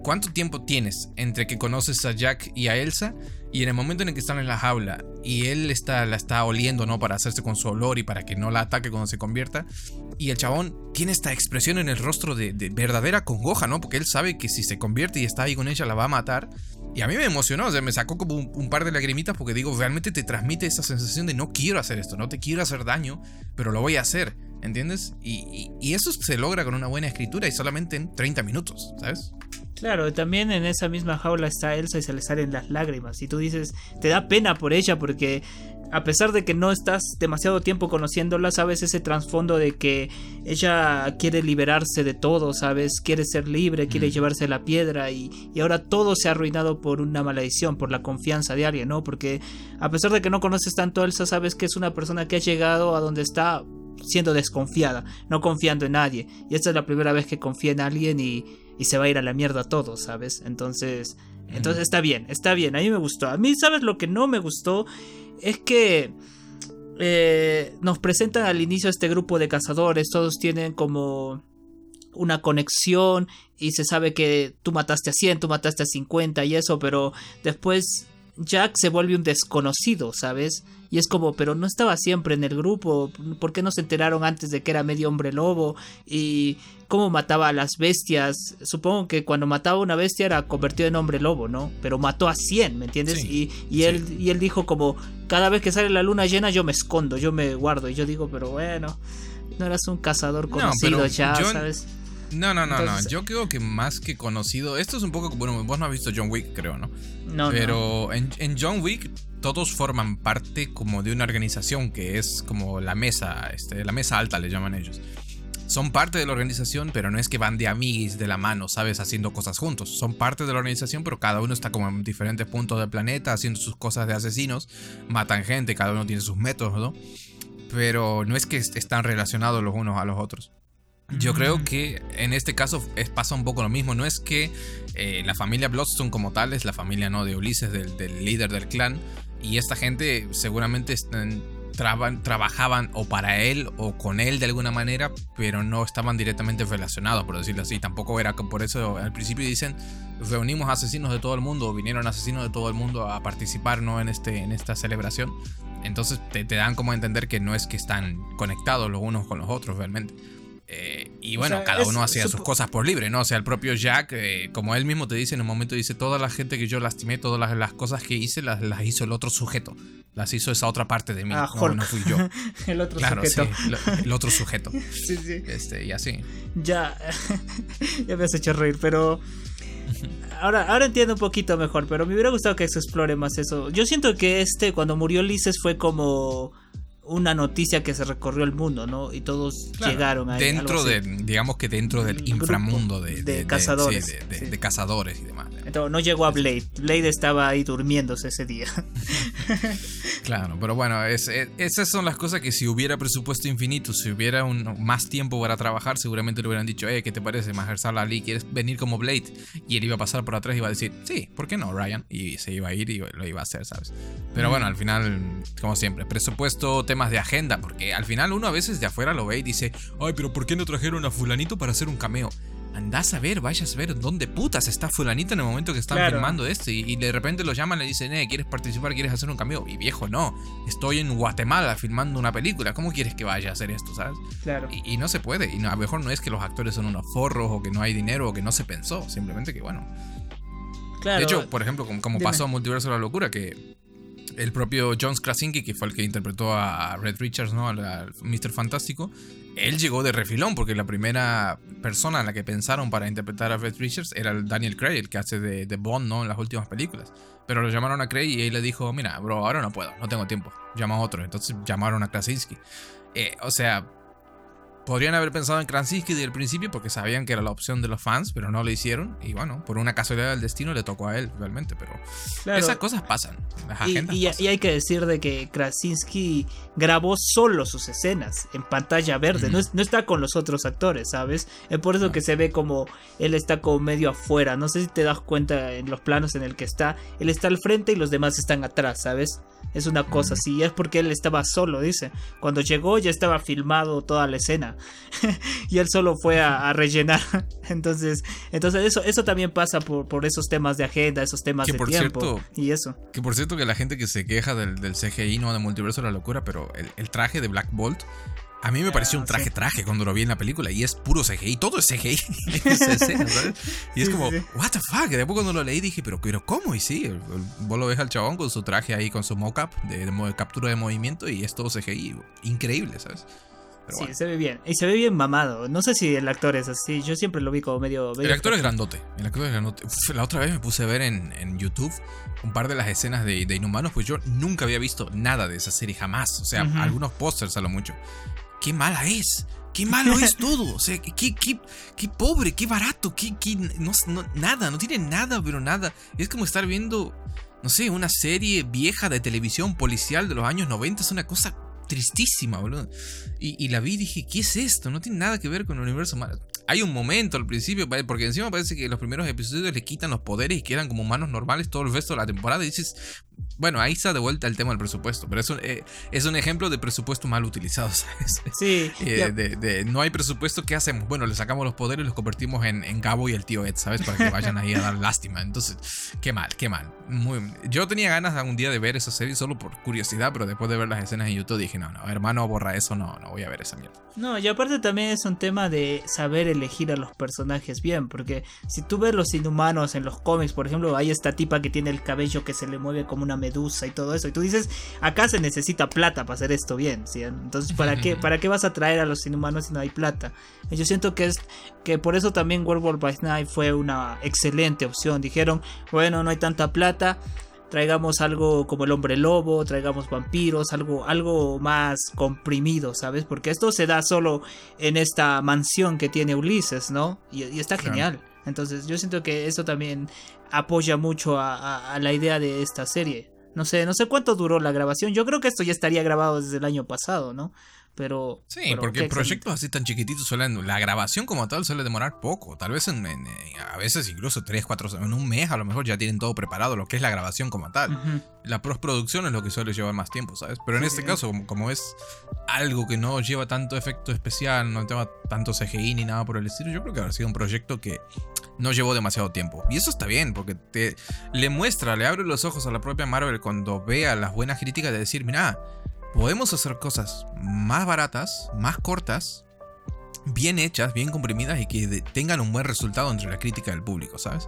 ¿Cuánto tiempo tienes entre que conoces a Jack y a Elsa y en el momento en el que están en la jaula y él está, la está oliendo, ¿no? Para hacerse con su olor y para que no la ataque cuando se convierta. Y el chabón tiene esta expresión en el rostro de, verdadera congoja, ¿no? Porque él sabe que si se convierte y está ahí con ella la va a matar. Y a mí me emocionó, o sea, me sacó como un, par de lagrimitas porque digo, realmente te transmite esa sensación de no quiero hacer esto, no te quiero hacer daño, pero lo voy a hacer, ¿entiendes? Y, y eso se logra con una buena escritura y solamente en 30 minutos, ¿sabes? Claro, también en esa misma jaula está Elsa y se le salen las lágrimas. Y tú dices, te da pena por ella porque a pesar de que no estás demasiado tiempo conociéndola, sabes ese trasfondo de que ella quiere liberarse de todo, sabes, quiere ser libre, quiere llevarse la piedra y, y, ahora todo se ha arruinado por una maledición, por la confianza de alguien, ¿no? Porque a pesar de que no conoces tanto a Elsa, sabes que es una persona que ha llegado a donde está siendo desconfiada, no confiando en nadie. Y esta es la primera vez que confía en alguien y y se va a ir a la mierda todo, ¿sabes? Entonces, entonces está bien, está bien, a mí me gustó. A mí, ¿sabes lo que no me gustó? Es que eh, nos presentan al inicio este grupo de cazadores, todos tienen como una conexión y se sabe que tú mataste a 100, tú mataste a 50 y eso, pero después Jack se vuelve un desconocido, ¿sabes? Y es como, pero no estaba siempre en el grupo, ¿por qué no se enteraron antes de que era medio hombre lobo? Y cómo mataba a las bestias. Supongo que cuando mataba a una bestia era convertido en hombre lobo, ¿no? Pero mató a 100, ¿me entiendes? y, él, y él dijo como, cada vez que sale la luna llena yo me escondo, yo me guardo. Y yo digo, pero bueno, no eras un cazador conocido ya, ¿sabes? No, no, no, no. Yo creo que más que conocido. Esto es un poco. Bueno, vos no has visto John Wick, creo, ¿no? No. Pero En, en, John Wick todos forman parte como de una organización que es como la mesa, este, la mesa alta le llaman ellos. Son parte de la organización, pero no es que van de amiguis de la mano, ¿sabes? Haciendo cosas juntos. Son parte de la organización, pero cada uno está como en diferentes puntos del planeta haciendo sus cosas de asesinos. Matan gente, cada uno tiene sus métodos, ¿no? Pero no es que están relacionados los unos a los otros. Yo creo que en este caso pasa un poco lo mismo. No es que eh, la familia Bloodstone como tal es la familia no de Ulises, del, líder del clan. Y esta gente seguramente trabajaban o para él o con él de alguna manera, pero no estaban directamente relacionados, por decirlo así. Tampoco era que por eso al principio dicen, reunimos asesinos de todo el mundo, vinieron asesinos de todo el mundo a participar ¿no? en, este, en esta celebración. Entonces te, te dan como a entender que no es que están conectados los unos con los otros realmente. Eh, y bueno, cada uno hacía sus cosas por libre, ¿no? O sea, el propio Jack, eh, como él mismo te dice en un momento, dice, toda la gente que yo lastimé, todas las, cosas que hice, las, hizo el otro sujeto. Las hizo esa otra parte de mí. Ah, no, no, fui yo. el otro sujeto. Sí, el otro sujeto. sí, sí. Este, y así. Ya, ya me has hecho reír, pero... Ahora, ahora entiendo un poquito mejor, pero me hubiera gustado que se explore más eso. Yo siento que este, cuando murió Lises, fue como una noticia que se recorrió el mundo, ¿no? Y todos llegaron ahí. Dentro de, digamos que dentro del inframundo de, cazadores. De, cazadores y demás. Entonces, no llegó a Blade. Blade estaba ahí durmiéndose ese día. claro, pero bueno, esas son las cosas que si hubiera presupuesto infinito, si hubiera un, más tiempo para trabajar, seguramente le hubieran dicho, eh, ¿qué te parece, Mahershala Ali? ¿Quieres venir como Blade? Y él iba a pasar por atrás y iba a decir, sí, ¿por qué no, Ryan? Y se iba a ir y lo iba a hacer, ¿sabes? Pero bueno, al final, como siempre, presupuesto, tema de agenda, porque al final uno a veces de afuera lo ve y dice, ay, pero ¿por qué no trajeron a fulanito para hacer un cameo? Andás a ver, vayas a ver dónde putas está fulanito en el momento que están filmando esto y, de repente lo llaman y le dicen, eh, ¿quieres participar? ¿Quieres hacer un cameo? Y viejo, no, estoy en Guatemala filmando una película, ¿cómo quieres que vaya a hacer esto, sabes? Claro. Y, no se puede, y a lo mejor no es que los actores son unos forros o que no hay dinero o que no se pensó, simplemente que bueno. Claro. De hecho, por ejemplo, como, pasó a Multiverso de la Locura, que el propio John Krasinski, que fue el que interpretó a Red Richards, ¿no? Al Mr. Fantástico, él llegó de refilón, porque la primera persona en la que pensaron para interpretar a Red Richards era el Daniel Craig, el que hace de, Bond, ¿no? En las últimas películas. Pero lo llamaron a Craig y él le dijo, mira, bro, ahora no puedo, no tengo tiempo. Llama a otro. Entonces llamaron a Krasinski. Eh, o sea, Podrían haber pensado en Krasinski desde el principio porque sabían que era la opción de los fans, pero no lo hicieron. Y bueno, por una casualidad del destino le tocó a él realmente. Pero esas cosas pasan. y, hay que decir de que Krasinski grabó solo sus escenas en pantalla verde. no, está con los otros actores, ¿sabes? Es por eso que se ve como él está como medio afuera. No sé si te das cuenta en los planos en el que está. Él está al frente y los demás están atrás, ¿sabes? Es una cosa así, es porque él estaba solo, dice. Cuando llegó ya estaba filmado toda la escena y él solo fue a, rellenar. entonces, entonces eso, eso también pasa por, por esos temas de agenda, esos temas de tiempo y eso. Que por cierto que la gente que se queja del, del CGI, no de Multiverso de la Locura, pero el, el traje de Black Bolt a mí me pareció un traje traje cuando lo vi en la película y es puro CGI, todo es CGI Y es como, what the fuck. después cuando lo leí dije, pero, pero ¿cómo? Y sí, vos lo ves al chabón con su traje ahí, con su mockup de, de, captura de movimiento y es todo CGI. Increíble, ¿sabes? Sí, se ve bien. Y se ve bien mamado. No sé si el actor es así. Yo siempre lo vi como medio. el actor es grandote. El actor es grandote. la otra vez me puse a ver en, en, YouTube un par de las escenas de, de, Inhumanos. Pues yo nunca había visto nada de esa serie jamás. O sea, algunos pósters a lo mucho qué mala es. Qué malo es todo. O sea, qué, qué, qué pobre, qué barato, qué, qué no, nada, no tiene nada, pero nada. Es como estar viendo, no sé, una serie vieja de televisión policial de los años 90. Es una cosa tristísima, boludo. Y, la vi y dije, ¿qué es esto? No tiene nada que ver con el universo hay un momento al principio, porque encima parece que los primeros episodios le quitan los poderes y quedan como humanos normales todo el resto de la temporada. Y dices, bueno, ahí está de vuelta el tema del presupuesto, pero es un, eh, es un ejemplo de presupuesto mal utilizado, ¿sabes? Sí. Eh, de, no hay presupuesto, ¿qué hacemos? Bueno, le sacamos los poderes y los convertimos en, en Gabo y el tío Ed, ¿sabes? Para que vayan ahí a dar lástima. Entonces, qué mal, qué mal. Muy, yo tenía ganas algún día de ver esa serie solo por curiosidad, pero después de ver las escenas en YouTube dije, no, no, hermano, borra eso, no, no voy a ver esa mierda. No, y aparte también es un tema de saber el elegir a los personajes bien, porque si tú ves los inhumanos en los cómics, por ejemplo, hay esta tipa que tiene el cabello que se le mueve como una medusa y todo eso, y tú dices, acá se necesita plata para hacer esto bien, ¿sí? Entonces, ¿para qué, ¿para qué vas a traer a los inhumanos si no hay plata? yo siento que es que por eso también World by Night fue una excelente opción. Dijeron, bueno, no hay tanta plata, traigamos algo como el hombre lobo, traigamos vampiros, algo, algo más comprimido, ¿sabes? Porque esto se da solo en esta mansión que tiene Ulises, ¿no? Y, está genial. Entonces yo siento que eso también apoya mucho a, la idea de esta serie. No sé, no sé cuánto duró la grabación. Yo creo que esto ya estaría grabado desde el año pasado, ¿no? Pero. Sí, porque proyectos así tan chiquititos suelen. La grabación como tal suele demorar poco. Tal vez en, a veces incluso 3, 4 en un mes a lo mejor ya tienen todo preparado, lo que es la grabación como tal. La postproducción es lo que suele llevar más tiempo, ¿sabes? Pero en este caso, como, es algo que no lleva tanto efecto especial, no lleva tanto CGI ni nada por el estilo, yo creo que habrá sido un proyecto que no llevó demasiado tiempo. Y eso está bien, porque te le muestra, le abre los ojos a la propia Marvel cuando vea las buenas críticas de decir, mira, podemos hacer cosas más baratas, más cortas, bien hechas, bien comprimidas y que tengan un buen resultado entre la crítica del público, ¿sabes?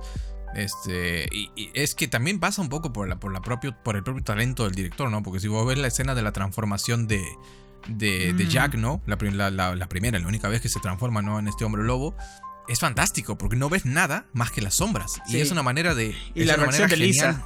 Este, y, es que también pasa un poco por, la, por, la propio, por el propio talento del director, ¿no? Porque si vos ves la escena de la transformación de, de, mm. Jack, ¿no? La, la, primera, la única vez que se transforma, ¿no? En este hombre lobo. Es fantástico, porque no ves nada más que las sombras. Y es una manera de. Y la reacción de Lisa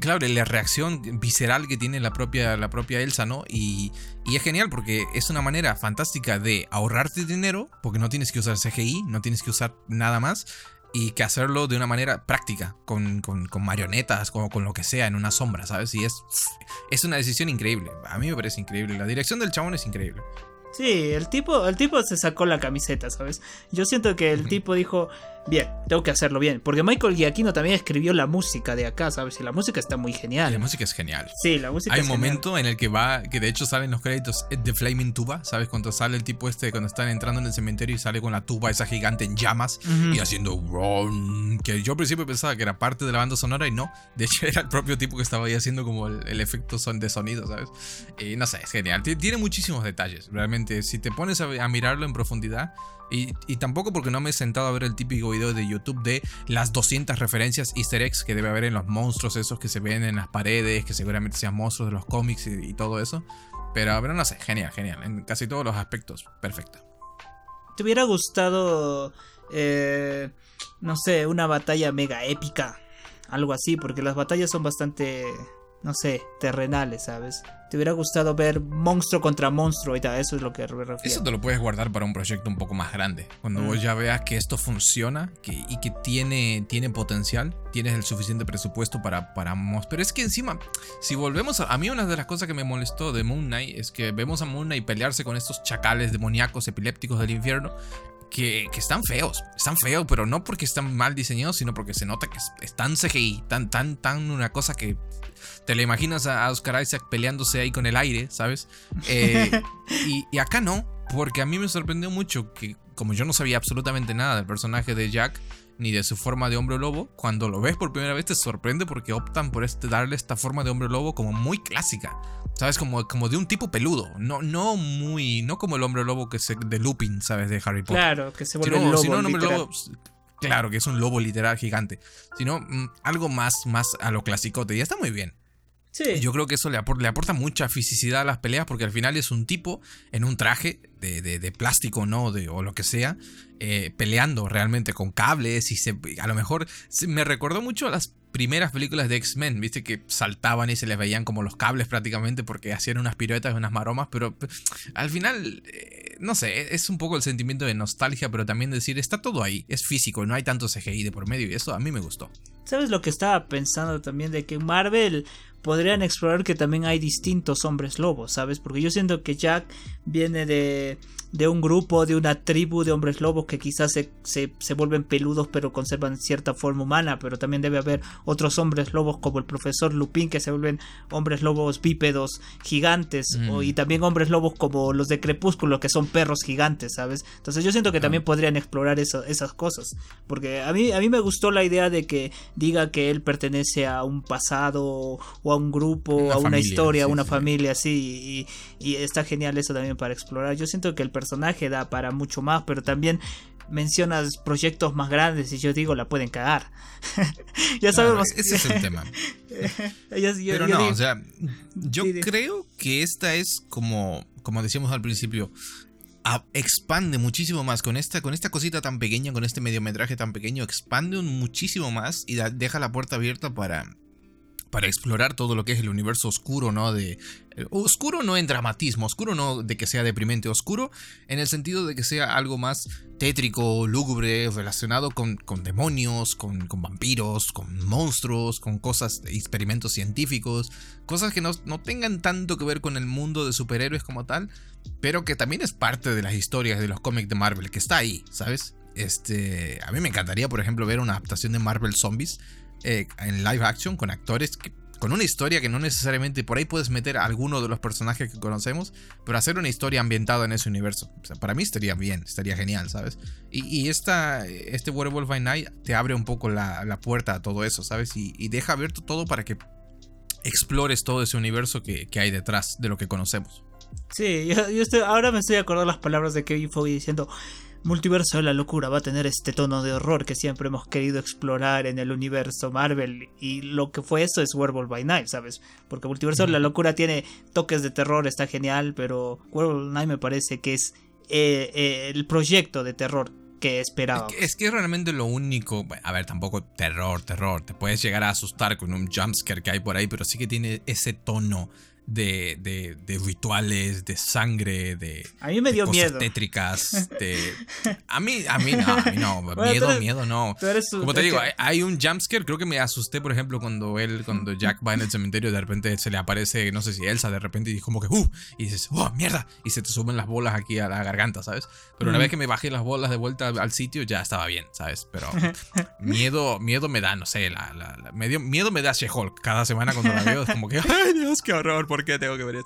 claro, la reacción visceral que tiene la propia, la propia Elsa, ¿no? Y, es genial porque es una manera fantástica de ahorrarte dinero, porque no tienes que usar CGI, no tienes que usar nada más, y que hacerlo de una manera práctica, con, marionetas, como con lo que sea, en una sombra, ¿sabes? Y es, es una decisión increíble. A mí me parece increíble. La dirección del chabón es increíble. Sí, el tipo, el tipo se sacó la camiseta, ¿sabes? Yo siento que el tipo dijo, bien, tengo que hacerlo bien. Porque Michael Giacchino también escribió la música de acá, ¿sabes? Y la música está muy genial. La música es genial. Sí, la música Hay un momento en el que va, que de hecho salen los créditos de Flaming Tuba, ¿sabes? Cuando sale el tipo este, cuando están entrando en el cementerio y sale con la tuba esa gigante en llamas y haciendo que yo al principio pensaba que era parte de la banda sonora y no. De hecho era el propio tipo que estaba ahí haciendo como el, efecto son de sonido, ¿sabes? Y no sé, es genial. Tiene muchísimos detalles, realmente. Si te pones a mirarlo en profundidad, y, tampoco porque no me he sentado a ver el típico video de YouTube de las 200 referencias easter eggs que debe haber en los monstruos esos que se ven en las paredes, que seguramente sean monstruos de los cómics y, todo eso. Pero, pero no sé, genial, genial. En casi todos los aspectos, perfecto. ¿Te hubiera gustado, eh, no sé, una batalla mega épica? Algo así, porque las batallas son bastante no sé, terrenales, ¿sabes? Te hubiera gustado ver monstruo contra monstruo y tal, eso es lo que me refiero. Eso te lo puedes guardar para un proyecto un poco más grande. Cuando vos mm. ya veas que esto funciona que, y que tiene, tiene potencial, tienes el suficiente presupuesto para, para Pero es que encima, si volvemos a, a mí una de las cosas que me molestó de Moon Knight es que vemos a Moon Knight pelearse con estos chacales demoníacos epilépticos del infierno que, están feos. Están feos, pero no porque están mal diseñados, sino porque se nota que están CGI. Tan, tan, tan una cosa que te la imaginas a Oscar Isaac peleándose ahí con el aire, ¿sabes? Eh, y, y acá no, porque a mí me sorprendió mucho que, como yo no sabía absolutamente nada del personaje de Jack, ni de su forma de hombre lobo, cuando lo ves por primera vez te sorprende porque optan por este, darle esta forma de hombre lobo como muy clásica. ¿Sabes? Como, como de un tipo peludo. No, no muy. No como el hombre lobo que se, de Lupin, ¿sabes? De Harry Potter. Claro, que se vuelve lobo. Sino un hombre lobo. Claro, que es un lobo literal gigante. Sino mm, algo más, más a lo clasicote. Y está muy bien. Sí. Yo creo que eso le, aporta, le aporta mucha fisicidad a las peleas porque al final es un tipo en un traje de, de, plástico ¿no? De, o lo que sea, eh, peleando realmente con cables y se, a lo mejor me recordó mucho a las primeras películas de X-Men, viste que saltaban y se les veían como los cables prácticamente porque hacían unas piruetas y unas maromas, pero al final, eh, no sé, es un poco el sentimiento de nostalgia, pero también decir, está todo ahí, es físico, no hay tanto CGI de por medio y eso a mí me gustó. ¿Sabes lo que estaba pensando también de que Marvel podrían explorar que también hay distintos hombres lobos, ¿sabes? Porque yo siento que Jack viene de de un grupo, de una tribu de hombres lobos que quizás se, se, vuelven peludos pero conservan cierta forma humana, pero también debe haber otros hombres lobos como el profesor Lupin que se vuelven hombres lobos bípedos gigantes, o, y mm. también hombres lobos como los de Crepúsculo que son perros gigantes, ¿sabes? Entonces yo siento que también podrían explorar esas cosas, porque a mí, a mí me gustó la idea de que diga que él pertenece a un pasado o a un grupo, a una historia, a una familia, así, y, y, está genial eso también para explorar. Yo siento que el personaje da para mucho más, pero también mencionas proyectos más grandes y yo digo la pueden cagar. ya sabemos. ese es el tema. pero no, o sea, yo creo que esta es como, como decíamos al principio, expande muchísimo más con esta, con esta cosita tan pequeña, con este mediometraje tan pequeño, expande muchísimo más y deja la puerta abierta para para explorar todo lo que es el universo oscuro, ¿no? De eh, oscuro no en dramatismo, oscuro no de que sea deprimente, oscuro en el sentido de que sea algo más tétrico, lúgubre, relacionado con, con demonios, con, con, vampiros, con monstruos, con cosas, experimentos científicos, cosas que no, no tengan tanto que ver con el mundo de superhéroes como tal, pero que también es parte de las historias de los cómics de Marvel, que está ahí, ¿sabes? Este, a mí me encantaría, por ejemplo, ver una adaptación de Marvel Zombies eh, en live action con actores con una historia que no necesariamente por ahí puedes meter alguno de los personajes que conocemos, pero hacer una historia ambientada en ese universo. Para mí estaría bien, estaría genial, ¿sabes? Y, esta, este Werewolf by Night te abre un poco la, puerta a todo eso, ¿sabes? Y, deja abierto todo para que explores todo ese universo que, hay detrás de lo que conocemos. Sí, yo, estoy, ahora me estoy acordando las palabras de Kevin Foggy diciendo, Multiverso de la Locura va a tener este tono de horror que siempre hemos querido explorar en el universo Marvel. Y lo que fue eso es Werewolf by Night, ¿sabes? Porque Multiverso de la Locura tiene toques de terror, está genial, pero Werewolf by Night me parece que es eh, eh, el proyecto de terror que esperaba. Es que, es realmente lo único. A ver, tampoco terror, terror. Te puedes llegar a asustar con un jumpscare que hay por ahí, pero sí que tiene ese tono de, de, de, rituales, de sangre, de, a mí me dio cosas miedo. tétricas. a mí, a mí no, a mí no. miedo, miedo no. Como te digo, hay, un jumpscare, creo que me asusté, por ejemplo, cuando él, cuando Jack va en el cementerio, de repente se le aparece, no sé si Elsa, de repente, y como que, uh, y dices, oh, mierda, y se te suben las bolas aquí a la garganta, ¿sabes? Pero una vez que me bajé las bolas de vuelta al sitio, ya estaba bien, ¿sabes? Pero miedo, miedo me da, no sé, la, la, miedo me da She-Hulk cada semana cuando la veo, es como que, ay Dios, qué horror, ¿por tengo que ver?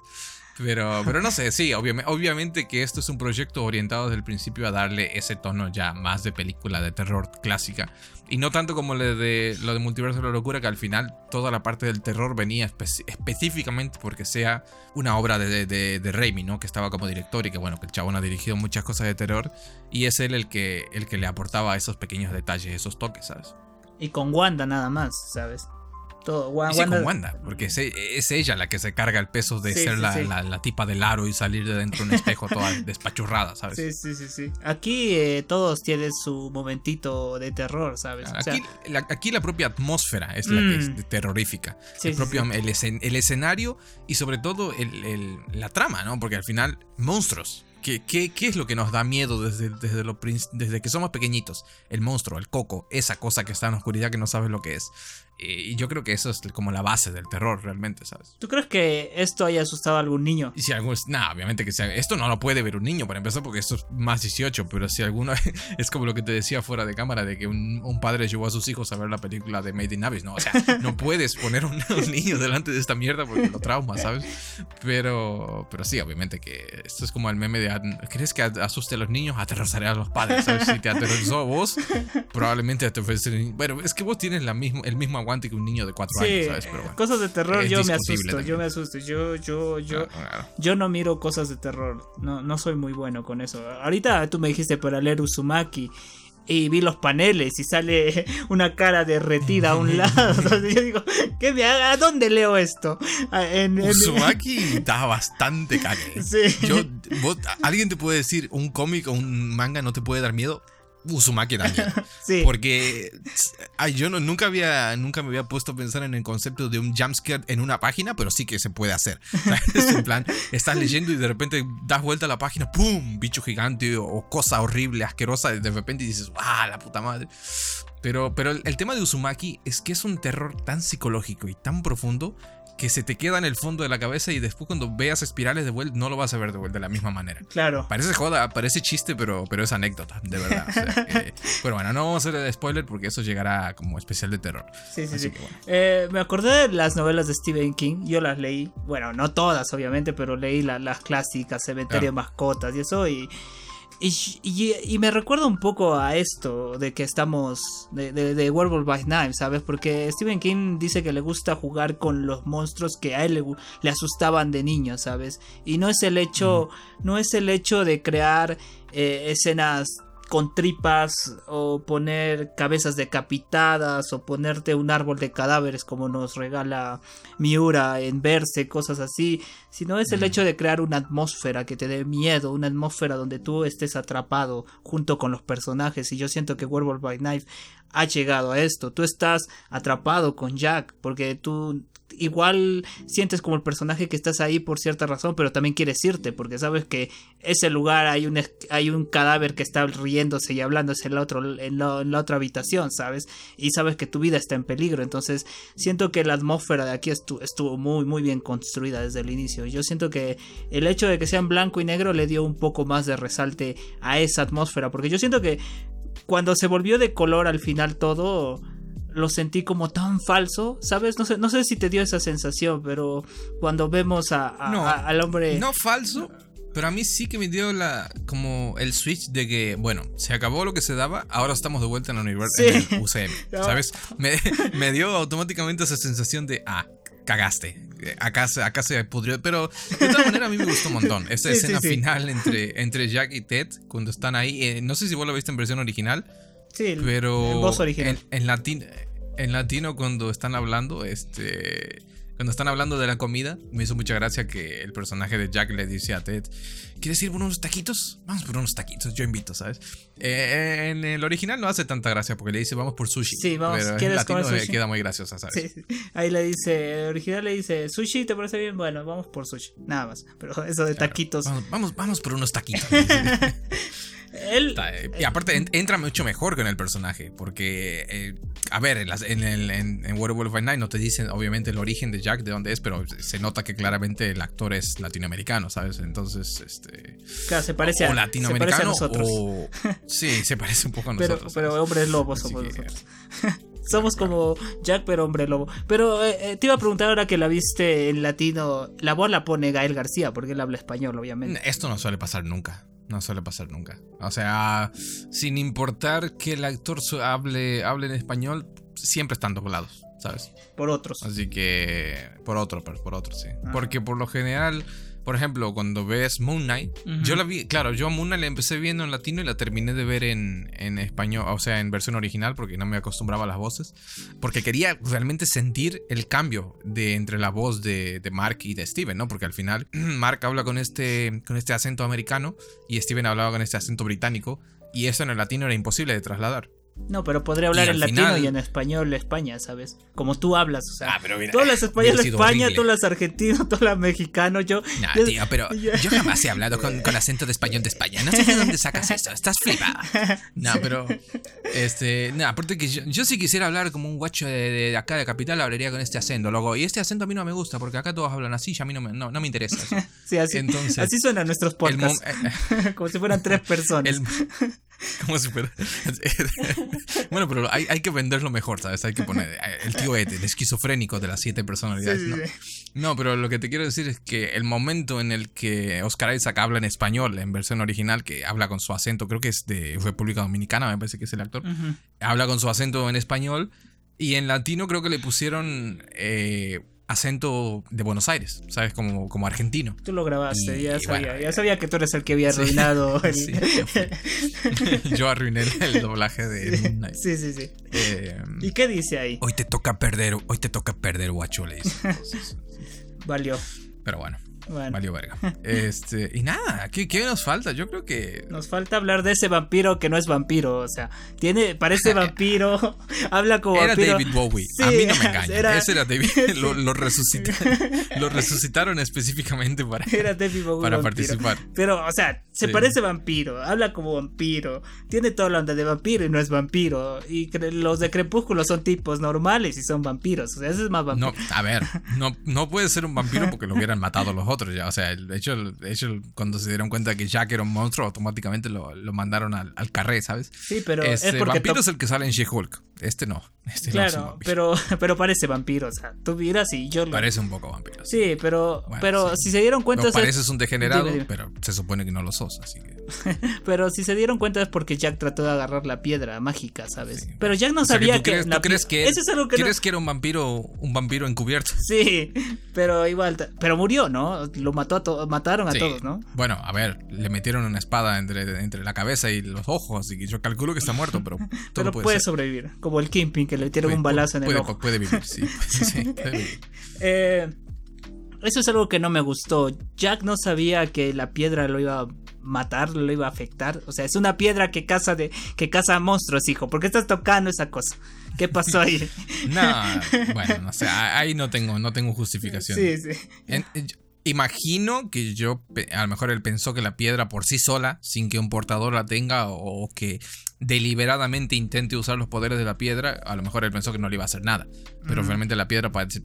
Pero, pero no sé, sí, obviamente, obviamente que esto es un proyecto orientado desde el principio a darle ese tono ya más de película de terror clásica. Y no tanto como lo de, lo de Multiverso de la Locura, que al final toda la parte del terror venía específicamente porque sea una obra de, de, de, Raimi, ¿no? Que estaba como director y que bueno, que el chabón ha dirigido muchas cosas de terror. Y es él el que, el que le aportaba esos pequeños detalles, esos toques, ¿sabes? Y con Wanda nada más, ¿sabes? Sí, con Wanda, porque es, ella la que se carga el peso de ser la, tipa del aro y salir de dentro de un espejo toda despachurrada, ¿sabes? Sí, sí, sí, sí. Aquí eh, todos tienen su momentito de terror, ¿sabes? Aquí, la, aquí la propia atmósfera es la que es mm. terrorífica. el propio el, escenario y sobre todo la trama, ¿no? Porque al final, monstruos. ¿Qué, qué, qué es lo que nos da miedo desde, desde, lo, desde que somos pequeñitos? El monstruo, el coco, esa cosa que está en la oscuridad que no sabes lo que es. Y yo creo que eso es como la base del terror realmente, ¿sabes? ¿Tú crees que esto haya asustado a algún niño? Y si algún... No, obviamente que sea... Esto no lo puede ver un niño, para empezar, porque esto es más 18, pero si alguno... es como lo que te decía fuera de cámara, de que un, padre llevó a sus hijos a ver la película de Made in Abyss, ¿no? O sea, no puedes poner un, un niño delante de esta mierda porque lo trauma, ¿sabes? Pero, pero sí, obviamente que esto es como el meme de... ¿Crees que asuste a los niños? Aterrorizaré a los padres, ¿sabes? Si te aterrorizó a vos, probablemente te Bueno, es que vos tienes la mismo, el mismo aguante que un niño de 4 años, ¿sabes? Pero cosas de terror yo me asusto, yo me asusto, yo, yo, yo, yo no miro cosas de terror, no, no soy muy bueno con eso. Ahorita tú me dijiste para leer Uzumaki y vi los paneles y sale una cara derretida a un lado. yo digo, ¿qué me haga? ¿A dónde leo esto? Ah, en, Uzumaki está bastante cague. Sí. Yo, ¿Alguien te puede decir un cómic o un manga no te puede dar miedo? Uzumaki también. sí. Porque ay, yo no, nunca, había, nunca me había puesto a pensar en el concepto de un jumpscare en una página, pero sí que se puede hacer. es en plan, estás leyendo y de repente das vuelta a la página, ¡pum! Bicho gigante o, cosa horrible, asquerosa, y de repente dices, ¡ah, la puta madre! Pero, pero el tema de Uzumaki es que es un terror tan psicológico y tan profundo que se te queda en el fondo de la cabeza y después cuando veas espirales de vuelta no lo vas a ver de vuelta de la misma manera. Claro. Parece joda, parece chiste, pero, pero es anécdota, de verdad. pero bueno, no vamos a hacer spoiler porque eso llegará como especial de terror. Sí, sí, sí. Eh, me acordé de las novelas de Stephen King, yo las leí, bueno, no todas obviamente, pero leí las clásicas, Cementerio de Mascotas y eso y... Y, me recuerda un poco a esto de que estamos de, de, Werewolf by Night, ¿sabes? Porque Stephen King dice que le gusta jugar con los monstruos que a él le, asustaban de niño, ¿sabes? Y no es el hecho, no es el hecho de crear eh, escenas con tripas o poner cabezas decapitadas o ponerte un árbol de cadáveres como nos regala Miura en verse, cosas así, sino es el hecho de crear una atmósfera que te dé miedo, una atmósfera donde tú estés atrapado junto con los personajes. Y yo siento que Werewolf by Knife ha llegado a esto, tú estás atrapado con Jack porque tú igual sientes como el personaje que estás ahí por cierta razón, pero también quieres irte porque sabes que ese lugar hay un, hay un cadáver que está riéndose y hablándose en la, en, la, otra habitación, ¿sabes? Y sabes que tu vida está en peligro. Entonces siento que la atmósfera de aquí estuvo, estuvo muy, muy bien construida desde el inicio. Yo siento que el hecho de que sean blanco y negro le dio un poco más de resalte a esa atmósfera, porque yo siento que cuando se volvió de color al final todo lo sentí como tan falso, ¿sabes? No sé, no sé si te dio esa sensación, pero cuando vemos a, al hombre... No falso, pero a mí sí que me dio la como el switch de que, bueno, se acabó lo que se daba, ahora estamos de vuelta en, la universidad UCM, ¿sabes? Me, dio automáticamente esa sensación de, ah, cagaste. Acá, acá se pudrió. Pero de todas maneras a mí me gustó un montón. Esa escena final entre, entre Jack y Ted, cuando están ahí. Eh, no sé si vos lo viste en versión original. Sí, pero en voz original. En, latino, en latino cuando están hablando, este... Cuando están hablando de la comida, me hizo mucha gracia que el personaje de Jack le dice a Ted, ¿quieres ir por unos taquitos? Vamos por unos taquitos, yo invito, ¿sabes? Eh, en el original no hace tanta gracia porque le dice, vamos por sushi. Sí, vamos, pero en latino me queda muy graciosa, ¿sabes? Sí, ahí le dice, el original le dice, sushi, ¿te parece bien? Bueno, vamos por sushi, nada más. Pero eso de taquitos. Vamos, vamos, por unos taquitos. y aparte entra mucho mejor con el personaje, porque, eh, a ver, en, el, en, en Werewolf by Night no te dicen obviamente el origen de Jack, de dónde es, pero se nota que claramente el actor es latinoamericano, ¿sabes? Entonces, este... Claro, se parece a, latinoamericano nosotros. sí, se parece un poco a pero, nosotros. Pero hombres lobos somos nosotros. Somos como Jack, pero hombre lobo. Pero eh, eh, te iba a preguntar ahora que la viste en latino. La voz la pone Gael García, porque él habla español, obviamente. Esto no suele pasar nunca. No suele pasar nunca. O sea, sin importar que el actor hable, hable en español, siempre están doblados, ¿sabes? Por otros. Así que. Por otro, por otros, sí. Ah. Porque por lo general por ejemplo, cuando ves Moon Knight, yo la vi, claro, yo a Moon Knight la empecé viendo en latino y la terminé de ver en, en, español, o sea, en versión original, porque no me acostumbraba a las voces, porque quería realmente sentir el cambio de entre la voz de, de Mark y de Steven, ¿no? Porque al final Mark habla con este, con este acento americano y Steven hablaba con este acento británico, y eso en el latino era imposible de trasladar. No, pero podría hablar en latino y en español España, ¿sabes? Como tú hablas, o sea. Ah, pero mira, tú hablas español España, tú hablas argentino, tú hablas mexicano, yo. No, tío, pero yo jamás he hablado con, con, acento de español de España. No sé de dónde sacas eso, estás flipado. No, pero. Este. No, aparte que yo, yo si quisiera hablar como un guacho de, acá de capital, hablaría con este acento, luego. Y este acento a mí no me gusta, porque acá todos hablan así y a mí no me, no, me interesa eso. sí, así, Entonces, así suenan nuestros podcasts. como si fueran tres personas. El, como si fuera. bueno, pero hay, hay, que venderlo mejor, ¿sabes? Hay que poner eh, el tío Ed, el esquizofrénico de las siete personalidades, ¿no? No, pero lo que te quiero decir es que el momento en el que Oscar Isaac habla en español, en versión original, que habla con su acento, creo que es de República Dominicana, me parece que es el actor, habla con su acento en español, y en latino creo que le pusieron. Eh, acento de Buenos Aires, ¿sabes? Como, como argentino. Tú lo grabaste, ya sabía. ya sabía que tú eres el que había arruinado. yo, arruiné el, doblaje de Sí, sí, sí. Eh, ¿Y qué dice ahí? Hoy te toca perder, hoy te toca perder, guacho, le dice. Valió. Pero bueno. Valió verga. Este, y nada, ¿qué, ¿qué, nos falta? Yo creo que. Nos falta hablar de ese vampiro que no es vampiro. O sea, tiene, parece vampiro, habla como era David Bowie. a mí no me engaña. Ese era David. Lo, lo, resucitaron, lo resucitaron específicamente para, era David Bowie para participar. Pero, o sea, se parece vampiro, habla como vampiro. Tiene toda la onda de vampiro y no es vampiro. Y los de Crepúsculo son tipos normales y son vampiros. O sea, ese es más vampiro. No, a ver, no, no puede ser un vampiro porque lo hubieran matado los otros ya. O sea, de hecho, de hecho cuando se dieron cuenta que Jack era un monstruo, automáticamente lo, lo mandaron al, al, carré, ¿sabes? Sí, pero este, es vampiro es el que sale en She-Hulk. Este no. Este claro, pero, pero parece vampiro. O sea, tú miras y yo Parece un poco vampiro. Sí, pero, pero si se dieron cuenta. No, pareces un degenerado, pero se supone que no lo sos, así que. pero si se dieron cuenta es porque Jack trató de agarrar la piedra mágica, ¿sabes? Pero Jack no sabía que. ¿tú crees, que, es algo que ¿crees que era un vampiro, un vampiro encubierto? Sí, pero igual. Pero murió, ¿no? Lo mató a todos, mataron a todos, ¿no? Bueno, a ver, le metieron una espada entre, entre la cabeza y los ojos, así que yo calculo que está muerto, pero. pero puede, sobrevivir, como el Kimping que le metieron un balazo en el ojo. Puede vivir, sí. sí puede vivir. Eh, eso es algo que no me gustó. Jack no sabía que la piedra lo iba a matar, lo iba a afectar. O sea, es una piedra que caza de que caza monstruos, hijo. ¿Por qué estás tocando esa cosa? ¿Qué pasó ahí? no, bueno, no sé, ahí no tengo, no tengo justificación. Sí, sí. imagino que yo, a lo mejor él pensó que la piedra por sí sola, sin que un portador la tenga, o que deliberadamente intente usar los poderes de la piedra, a lo mejor él pensó que no le iba a hacer nada. Pero realmente la piedra parece,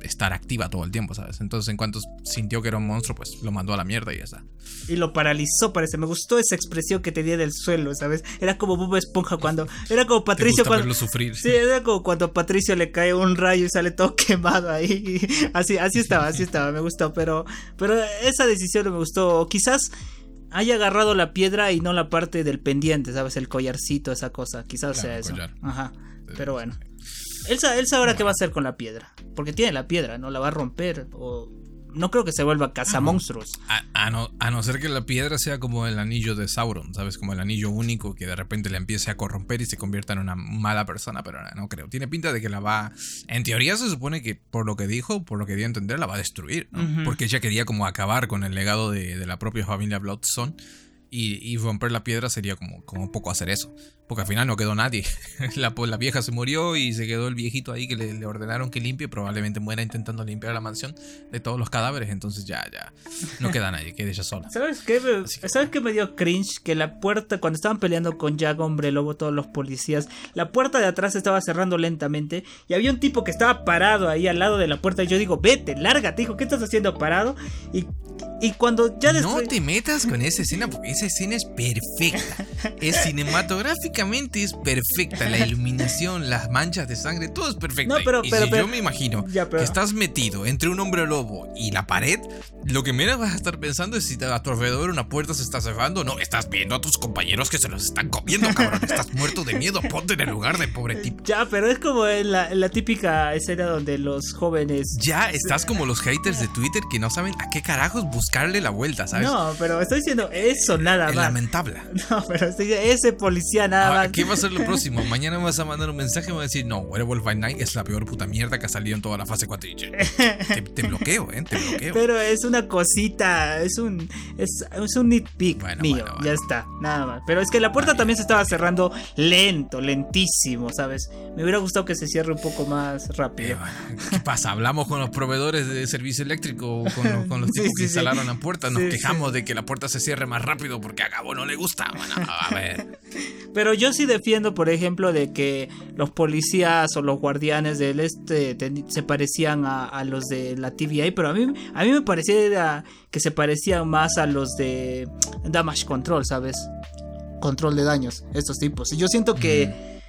estar activa todo el tiempo, ¿sabes? Entonces, en cuanto sintió que era un monstruo, pues lo mandó a la mierda y ya está. Y lo paralizó, parece. Me gustó esa expresión que tenía del suelo, ¿sabes? Era como Bob Esponja cuando. Era como Patricio cuando. sufrir. Sí, era como cuando a Patricio le cae un rayo y sale todo quemado ahí. Así, así estaba, así estaba, me gustó. Pero, pero esa decisión no me gustó. Quizás haya agarrado la piedra y no la parte del pendiente, ¿sabes? El collarcito, esa cosa. Quizás sea eso. Ajá. Pero bueno. Él, él sabrá qué va a hacer con la piedra. Porque tiene la piedra, ¿no? La va a romper o no creo que se vuelva cazamonstruos. A, a, no, a no ser que la piedra sea como el anillo de Sauron, ¿sabes? Como el anillo único que de repente le empiece a corromper y se convierta en una mala persona, pero no creo. Tiene pinta de que la va. En teoría se supone que, por lo que dijo, por lo que dio a entender, la va a destruir, ¿no? Porque ella quería como acabar con el legado de, de la propia familia Bloodstone. Y, romper la piedra sería como, como poco hacer eso. Porque al final no quedó nadie. La, la vieja se murió y se quedó el viejito ahí que le, ordenaron que limpie. Probablemente muera intentando limpiar la mansión de todos los cadáveres. Entonces ya, ya. No queda nadie, queda ella sola. ¿Sabes qué? ¿Sabes qué me dio cringe? Que la puerta, cuando estaban peleando con Jack, hombre lobo, todos los policías, la puerta de atrás estaba cerrando lentamente. Y había un tipo que estaba parado ahí al lado de la puerta. Y yo digo, vete, lárgate, hijo, ¿qué estás haciendo parado? Y y cuando ya No te metas con esa escena porque esa escena es perfecta. Es cinematográficamente es perfecta. La iluminación, las manchas de sangre, todo es perfecto. No, pero, y si yo me imagino que estás metido entre un hombre lobo y la pared, lo que menos vas a estar pensando es si a tu alrededor una puerta se está cerrando. No, estás viendo a tus compañeros que se los están comiendo, cabrón. Estás muerto de miedo. Ponte en el lugar de pobre tipo. Ya, pero es como la, la típica escena donde los jóvenes. Ya, estás como los haters de Twitter que no saben a qué carajos buscarle la vuelta, ¿sabes? No, pero estoy diciendo eso nada más. Lamentable. No, pero ese policía nada más. ¿Qué va a ser lo próximo? Mañana me vas a mandar un mensaje y me vas a decir, no, Werewolf by Night es la peor puta mierda que ha salido en toda la fase 4. Te, te bloqueo, ¿eh? Te bloqueo. Pero es una cosita, es un es, un nitpick mío, ya está, nada más. Pero es que la puerta también se estaba cerrando lento, lentísimo, ¿sabes? Me hubiera gustado que se cierre un poco más rápido. Eh, ¿Qué pasa? Hablamos con los proveedores de servicio eléctrico, con con los tipos que instalaron la puerta, nos quejamos de que la puerta se cierre más rápido porque a Gabo no le gusta. Bueno, a ver. Pero yo sí defiendo, por ejemplo, de que los policías o los guardianes del este se parecían a, los de la TVA, pero a mí, a mí me parecía que se parecían más a los de Damage Control, ¿sabes? Control de daños, estos tipos. Y yo siento que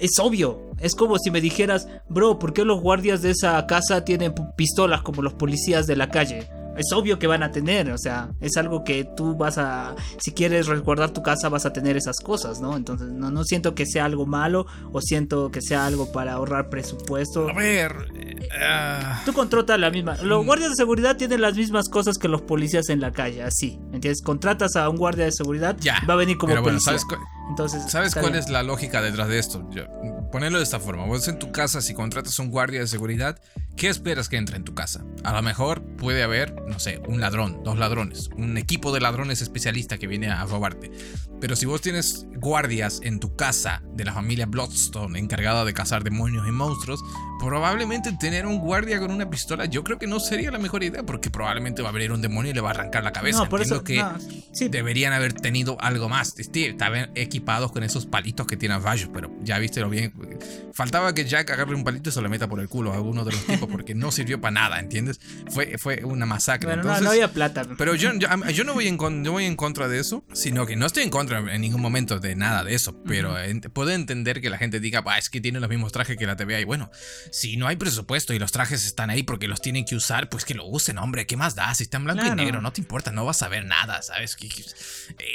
es obvio. Es como si me dijeras, bro, ¿por qué los guardias de esa casa tienen pistolas como los policías de la calle? Es obvio que van a tener, o sea, es algo que tú vas a, si quieres resguardar tu casa vas a tener esas cosas, ¿no? Entonces no, no siento que sea algo malo o siento que sea algo para ahorrar presupuesto. A ver, uh... tú contratas la misma, los mm. guardias de seguridad tienen las mismas cosas que los policías en la calle, así, ¿entiendes? Contratas a un guardia de seguridad, ya, va a venir como policía. Entonces, ¿sabes cuál es la lógica detrás de esto? Ponerlo de esta forma, vos en tu casa si contratas a un guardia de seguridad, ¿qué esperas que entre en tu casa? A lo mejor puede haber no sé, un ladrón, dos ladrones, un equipo de ladrones especialista que viene a robarte. Pero si vos tienes guardias en tu casa de la familia Bloodstone encargada de cazar demonios y monstruos, probablemente tener un guardia con una pistola yo creo que no sería la mejor idea porque probablemente va a venir un demonio y le va a arrancar la cabeza. No, por eso que deberían haber tenido algo más. Estaban equipados con esos palitos que tienen rayos, pero ya viste lo bien. Faltaba que Jack agarre un palito y se lo meta por el culo a alguno de los tipos porque no sirvió para nada, ¿entiendes? Fue, fue una masacre. Entonces, no, había plata. Pero yo, yo, no, voy en, voy en contra de eso, sino que no estoy en contra en ningún momento de nada de eso, pero puedo entender que la gente diga, es que tiene los mismos trajes que la TVA y bueno, si no hay presupuesto y los trajes están ahí porque los tienen que usar, pues que lo usen, hombre, ¿qué más da? Si está en blanco y negro, no te importa, no vas a ver nada, ¿sabes?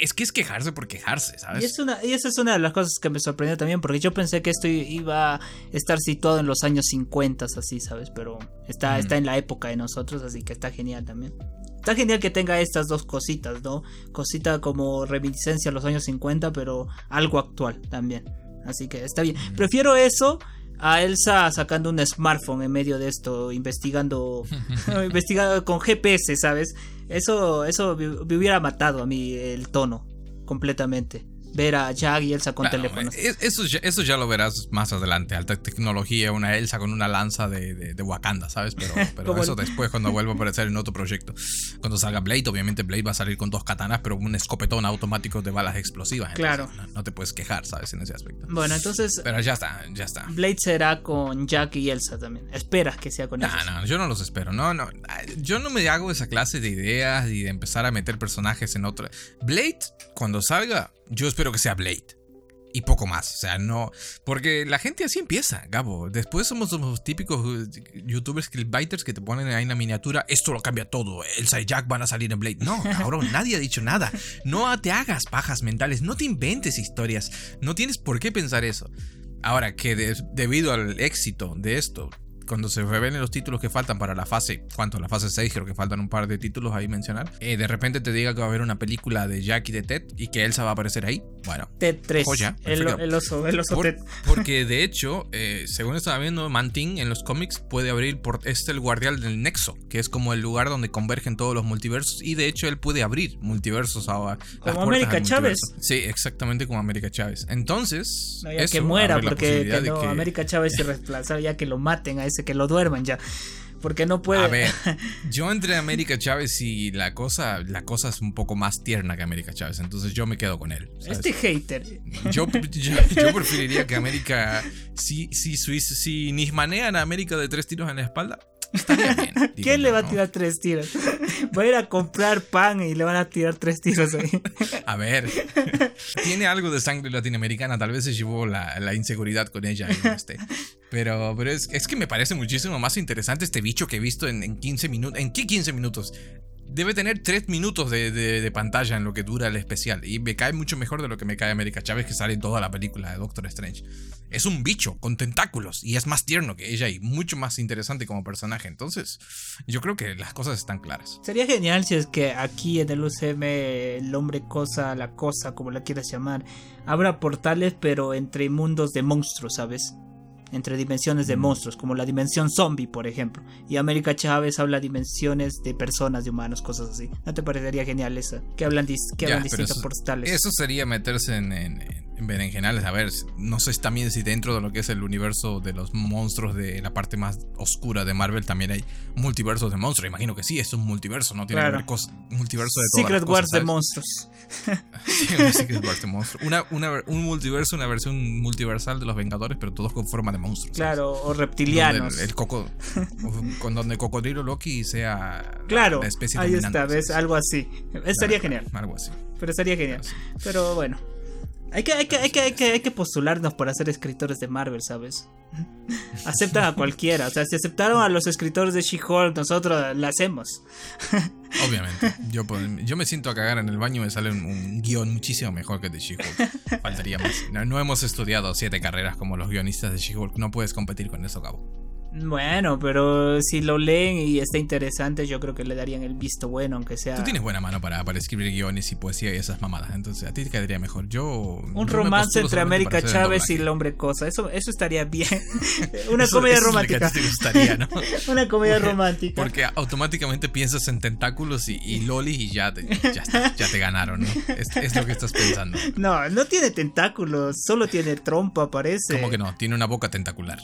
Es que es quejarse por quejarse, ¿sabes? Y, es una, y esa es una de las cosas que me sorprendió también, porque yo pensé que esto iba a estar situado en los años 50, así, ¿sabes? Pero está, está en la época de nosotros, así que está genial también. Está genial que tenga estas dos cositas, ¿no? Cosita como reminiscencia a los años 50, pero algo actual también. Así que está bien. Prefiero eso a Elsa sacando un smartphone en medio de esto, investigando, investigando con GPS, ¿sabes? Eso, eso me hubiera matado a mí el tono completamente ver a Jack y Elsa con teléfonos. Eso, eso ya lo verás más adelante. Alta tecnología, una Elsa con una lanza de, de, Wakanda, ¿sabes? Pero, pero eso después, cuando vuelva a aparecer en otro proyecto. Cuando salga Blade, obviamente Blade va a salir con dos katanas, pero un escopetón automático de balas explosivas. claro. No, te puedes quejar, ¿sabes? En ese aspecto. Bueno, entonces. Pero ya está, ya está. Blade será con Jack y Elsa también. Esperas que sea con ellos. No, no, yo no los espero. No, no. Yo no me hago esa clase de ideas y de empezar a meter personajes en otra. Blade, cuando salga, yo espero que sea Blade. Y poco más, o sea, no. Porque la gente así empieza, Gabo. Después somos los típicos eh, youtubers clickbaiters que te ponen ahí en la miniatura. Esto lo cambia todo. Y Jack van a salir en Blade. No, cabrón, nadie ha dicho nada. No te hagas pajas mentales. No te inventes historias. No tienes por qué pensar eso. Ahora que debido al éxito de esto, cuando se revelen los títulos que faltan para la fase, ¿cuánto? La fase 6, creo que faltan un par de títulos ahí mencionar. Eh, de repente te diga que va a haber una película de Jack y de Ted y que Elsa va a aparecer ahí. Bueno, Ted 3. el, oso, el oso Ted. Porque de hecho, eh, según estaba viendo, Mantin en los cómics puede abrir por este el guardián del Nexo, que es como el lugar donde convergen todos los multiversos. Y de hecho, él puede abrir multiversos ahora. Como América Chávez. Sí, exactamente como América Chávez. Entonces, ya que muera, porque América Chávez se reemplazar, ya que lo maten a ese, que lo duerman ya porque no puede. A ver, yo entre América Chávez y la cosa, la cosa es un poco más tierna que América Chávez, entonces yo me quedo con él. Este hater. Yo, yo, preferiría que América, si, si, si nismanean a América de tres tiros en la espalda, ¿Quién le va a tirar tres tiros? Voy a ir a comprar pan y le van a tirar tres tiros ahí. A ver, tiene algo de sangre latinoamericana, tal vez se llevó la, inseguridad con ella. Este. Pero, pero es, es, que me parece muchísimo más interesante este bicho que he visto en, en 15 minutos. ¿En qué 15 minutos? Debe tener 3 minutos de, pantalla en lo que dura el especial. Y me cae mucho mejor de lo que me cae América Chávez, que sale en toda la película de Doctor Strange. Es un bicho con tentáculos y es más tierno que ella y mucho más interesante como personaje. Entonces, yo creo que las cosas están claras. Sería genial si es que aquí en el UCM el hombre cosa, la cosa, como la quieras llamar, abra portales pero entre mundos de monstruos, ¿sabes? Entre dimensiones de mm. monstruos, como la dimensión zombie, por ejemplo. Y América Chávez habla dimensiones de personas, de humanos, cosas así. ¿No te parecería genial eso? Que hablan, que hablan distintos portales. Eso sería meterse en, en berenjenales. A ver, no sé también si dentro de lo que es el universo de los monstruos de la parte más oscura de Marvel también hay multiversos de monstruos. Imagino que sí, es un multiverso, ¿no? Tiene claro. multiverso de todas Secret Wars de monstruos. sí, Secret Wars de monstruos. Una, un multiverso, una versión multiversal de los Vengadores, pero todos con forma de monstruos. Claro, o reptilianos. el, coco, con donde Cocodrilo Loki sea claro, la especie Ahí está, ¿ves? Algo así. Estaría genial. Algo así. Pero estaría genial. Pero bueno. Hay que, hay, que, hay, que, hay, que, hay que postularnos para ser escritores de Marvel, ¿sabes? Aceptan a cualquiera. O sea, si aceptaron a los escritores de She-Hulk, nosotros la hacemos. Obviamente. Yo, yo me siento a cagar en el baño y me sale un, guion muchísimo mejor que el de She-Hulk. Faltaría más. No, no, hemos estudiado siete carreras como los guionistas de She-Hulk. No puedes competir con eso, cabo. Bueno, pero si lo leen y está interesante, yo creo que le darían el visto bueno, aunque sea. Tú tienes buena mano para, para escribir guiones y poesía y esas mamadas, entonces a ti te quedaría mejor. Yo. Un romance entre América Chávez y el hombre cosa, eso, eso estaría bien. Una comedia romántica. ¿no? Una comedia romántica. Porque automáticamente piensas en tentáculos y, y lolis y ya te, ya, ya te ganaron, ¿no? Es, es, lo que estás pensando. No, no tiene tentáculos, solo tiene trompa, parece. ¿Cómo que no? Tiene una boca tentacular.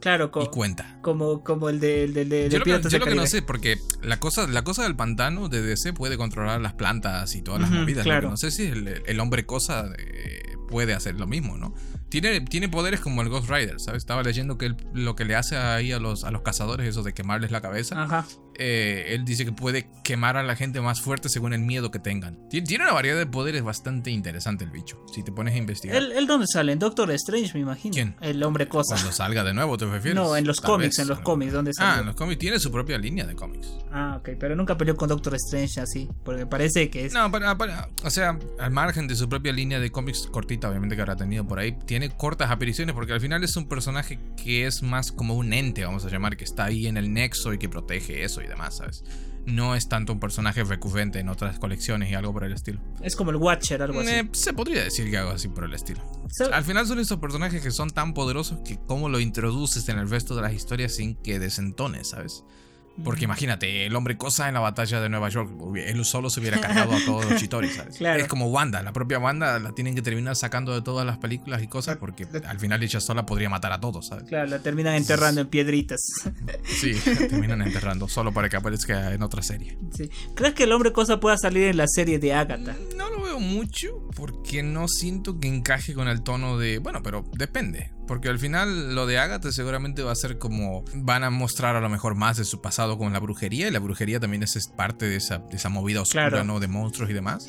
Claro, y cuenta. Como, como el de, el de, yo, lo que, lo que, no sé, porque la cosa, la cosa del pantano de DC puede controlar las plantas y todas las movidas. Claro. no sé si el, hombre cosa eh, puede hacer lo mismo, ¿no? Tiene, tiene poderes como el Ghost Rider, ¿sabes? Estaba leyendo que lo que le hace ahí a los, a los cazadores, eso de quemarles la cabeza. Ajá. Eh, él dice que puede quemar a la gente más fuerte según el miedo que tengan. Tiene, una variedad de poderes bastante interesante el bicho, si te pones a investigar. ¿El, dónde sale? En Doctor Strange, me imagino. ¿Quién? El hombre cosa. Cuando salga de nuevo, ¿te refieres? No, en los cómics, en los cómics, ¿dónde sale? Ah, en los cómics tiene su propia línea de cómics. Ah, ok, pero nunca peleó con Doctor Strange así, porque parece que es... No, para, o sea, al margen de su propia línea de cómics cortita, obviamente que habrá tenido por ahí, tiene cortas apariciones porque al final es un personaje que es más como un ente, vamos a llamar, que está ahí en el nexo y que protege eso y demás, ¿sabes? no es tanto un personaje recurrente en otras colecciones y algo por el estilo. Es como el Watcher, algo así. Eh, se podría decir que algo así por el estilo. Al final son esos personajes que son tan poderosos que cómo lo introduces en el resto de las historias sin que desentones, ¿sabes? Porque imagínate, el hombre cosa en la batalla de Nueva York, él solo se hubiera cargado a todos los chitores, ¿sabes? Es como Wanda, la propia Wanda la tienen que terminar sacando de todas las películas y cosas porque al final ella sola podría matar a todos, ¿sabes? Claro, la terminan enterrando en piedritas. Sí, la terminan enterrando solo para que aparezca en otra serie. Sí. ¿Crees que el hombre cosa pueda salir en la serie de Agatha? No lo veo mucho porque no siento que encaje con el tono de, bueno, pero depende. Porque al final lo de Agatha seguramente va a ser como van a mostrar a lo mejor más de su pasado con la brujería y la brujería también es parte de esa, esa movida oscura, ¿no? De monstruos y demás.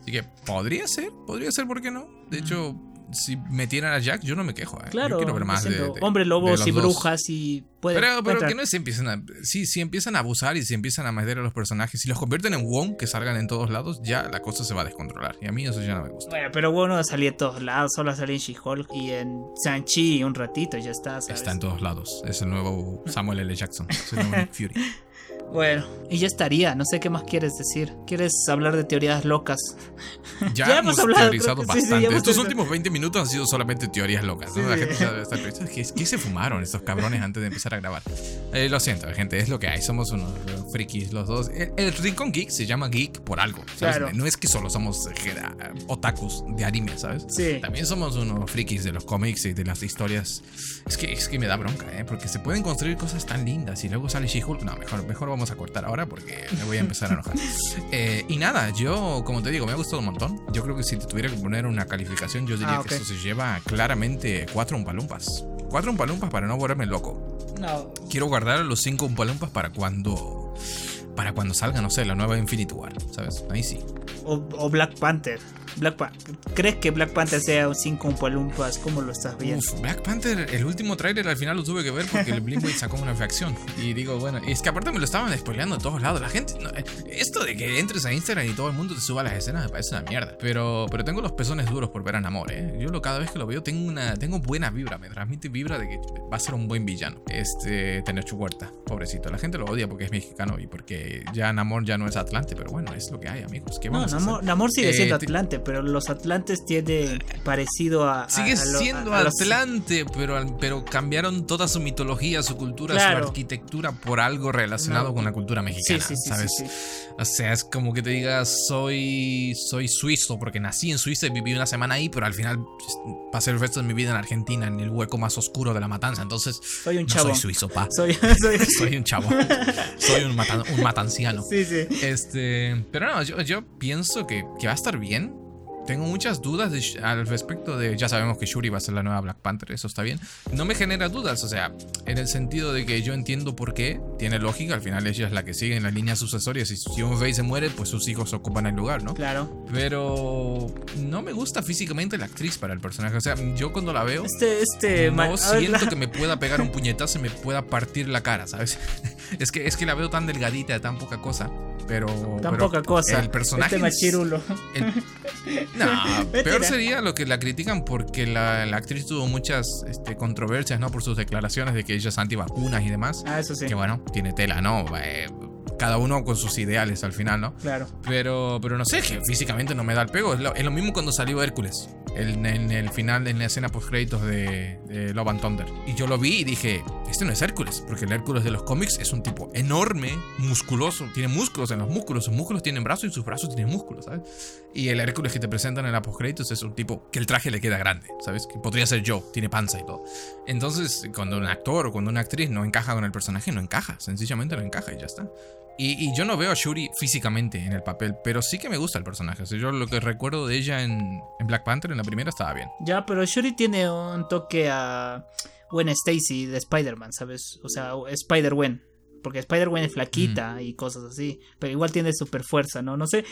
Así que podría ser, podría ser, ¿por qué no? De hecho, si metieran a Jack, yo no me quejo. ¿eh? Claro, yo quiero ver más de, Hombre lobos y brujas y puede, Pero, pero que no se empiezan a. Sí, si empiezan a abusar y si empiezan a meter a los personajes, si los convierten en Wong, que salgan en todos lados, ya la cosa se va a descontrolar. Y a mí eso ya no me gusta. Bueno, pero Wong no salía en todos lados, solo salía en She-Hulk y en Sanchi un ratito, ya está. Está en todos lados. Es el nuevo Samuel L. Jackson. Es el nuevo Nick Fury. Bueno, y ya estaría. No sé qué más quieres decir. ¿Quieres hablar de teorías locas? Ya, hemos, teorizado bastante. Estos últimos 20 minutos han sido solamente teorías locas. La gente está ¿Qué, ¿Qué, se fumaron estos cabrones antes de empezar a grabar? Eh, lo siento, gente, es lo que hay. Somos unos frikis los dos. El, Rincon Geek se llama Geek por algo. No es que solo somos eh, otakus de anime, ¿sabes? Sí. También somos unos frikis de los cómics y de las historias. Es que, es que me da bronca, ¿eh? Porque se pueden construir cosas tan lindas y luego sale She-Hulk. No, mejor, mejor vamos a cortar ahora porque me voy a empezar a enojar. Eh, y nada, yo, como te digo, me ha gustado un montón. Yo creo que si te tuviera que poner una calificación, yo diría ah, que esto se lleva claramente cuatro umpalumpas. Cuatro umpalumpas para no volverme loco. No. Quiero guardar los cinco umpalumpas para cuando. Para cuando salga, no sé, la nueva Infinity War, ¿sabes? Ahí sí. o Black Panther. Black ¿Crees que Black Panther sea un 5 Palumpas? ¿Cómo lo estás viendo? Black Panther, el último tráiler al final lo tuve que ver porque el Blinkboy sacó una reacción. Y digo, bueno, es que aparte me lo estaban spoileando de todos lados. La gente, eh, esto de que entres a Instagram y todo el mundo te suba las escenas me parece una mierda. Pero, pero tengo los pezones duros por ver a Namor, ¿eh? Yo lo, cada vez que lo veo tengo una tengo buena vibra, me transmite vibra de que va a ser un buen villano. Este, tener Huerta, pobrecito. La gente lo odia porque es mexicano y porque ya Namor ya no es Atlante, pero bueno, es lo que hay, amigos. ¿Qué no, Namor, Namor, sigue siendo eh, Atlante, pero los Atlantes tiene parecido a. Sigue siendo Atlante, pero, pero cambiaron toda su mitología, su cultura, su arquitectura por algo relacionado con la cultura mexicana. ¿Sabes? o sea, es como que te digas, soy, soy suizo, porque nací en Suiza y viví una semana ahí, pero al final pasé el resto de mi vida en Argentina, en el hueco más oscuro de la matanza. Entonces, soy un chavo. soy suizo, pa. Soy, un chavo. soy un, matanciano. Sí, sí. Este, pero no, yo, yo pienso que, que va a estar bien tengo muchas dudas al respecto de. Ya sabemos que Shuri va a ser la nueva Black Panther, eso está bien. No me genera dudas, o sea, en el sentido de que yo entiendo por qué, tiene lógica, al final ella es la que sigue en la línea sucesoria. Si, si un rey se muere, pues sus hijos ocupan el lugar, ¿no? Claro. Pero no me gusta físicamente la actriz para el personaje. O sea, yo cuando la veo. Este, este. No siento que me pueda pegar un puñetazo y me pueda partir la cara, ¿sabes? es, que, es que la veo tan delgadita, tan poca cosa. Pero. Tan poca cosa. El personaje. Este machirulo. No, peor sería lo que la critican porque la, actriz tuvo muchas este, controversias, ¿no? Por sus declaraciones de que ella es antivacunas y demás. Ah, eso sí. Que bueno, tiene tela, ¿no? Eh, cada uno con sus ideales al final, ¿no? Claro. Pero, pero no sé, que físicamente no me da el pego. Es lo, mismo cuando salió Hércules. en el final, en la escena post créditos de, de, Love and Thunder. Y yo lo vi y dije, este no es Hércules. Porque el Hércules de los cómics es un tipo enorme, musculoso. Tiene músculos en los músculos. Sus músculos tienen brazos y sus brazos tienen músculos, ¿sabes? Y el Hércules que te presentan en la post créditos es un tipo que el traje le queda grande, ¿sabes? Que podría ser yo, tiene panza y todo. Entonces, cuando un actor o cuando una actriz no encaja con el personaje, no encaja. Sencillamente no encaja y ya está. Y, yo no veo a Shuri físicamente en el papel, pero sí que me gusta el personaje. O yo lo que recuerdo de ella en, Black Panther, en la primera, estaba bien. Ya, pero Shuri tiene un toque a Gwen Stacy de Spider-Man, ¿sabes? O sea, Spider-Gwen. Porque Spider-Gwen es flaquita y cosas así. Pero igual tiene super fuerza, ¿no? No sé.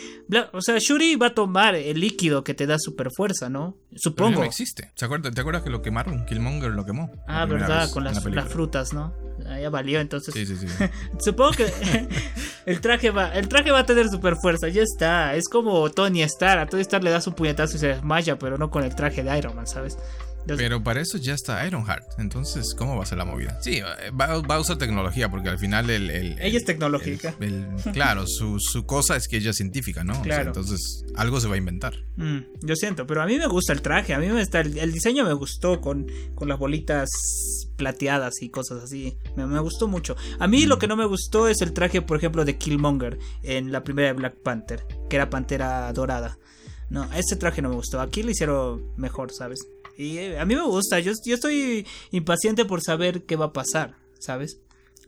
o sea, Shuri va a tomar el líquido que te da super fuerza, ¿no? Supongo. no existe. ¿Te acuerdas, ¿Te acuerdas que lo quemaron? Killmonger lo quemó. Ah, verdad, con las, las, frutas, ¿no? Ah, ya valió, entonces. Sí, sí, sí. Supongo que el traje va, el traje va a tener super fuerza, ya está. Es como Tony Stark. A Tony Stark le da su puñetazo y se desmaya, pero no con el traje de Iron Man, ¿sabes? Pero para eso ya está Ironheart. Entonces, ¿cómo va a ser la movida? Sí, va, a usar tecnología porque al final el... ella es tecnológica. claro, su, cosa es que ella es científica, ¿no? Claro. entonces, algo se va a inventar. Mm, yo siento, pero a mí me gusta el traje. A mí me está, el, diseño me gustó con, con las bolitas plateadas y cosas así. Me, gustó mucho. A mí lo mm. que no me gustó es el traje, por ejemplo, de Killmonger en la primera de Black Panther, que era pantera dorada. No, ese traje no me gustó. Aquí lo hicieron mejor, ¿sabes? Y eh, a mí me gusta. Yo, yo estoy impaciente por saber qué va a pasar, ¿sabes?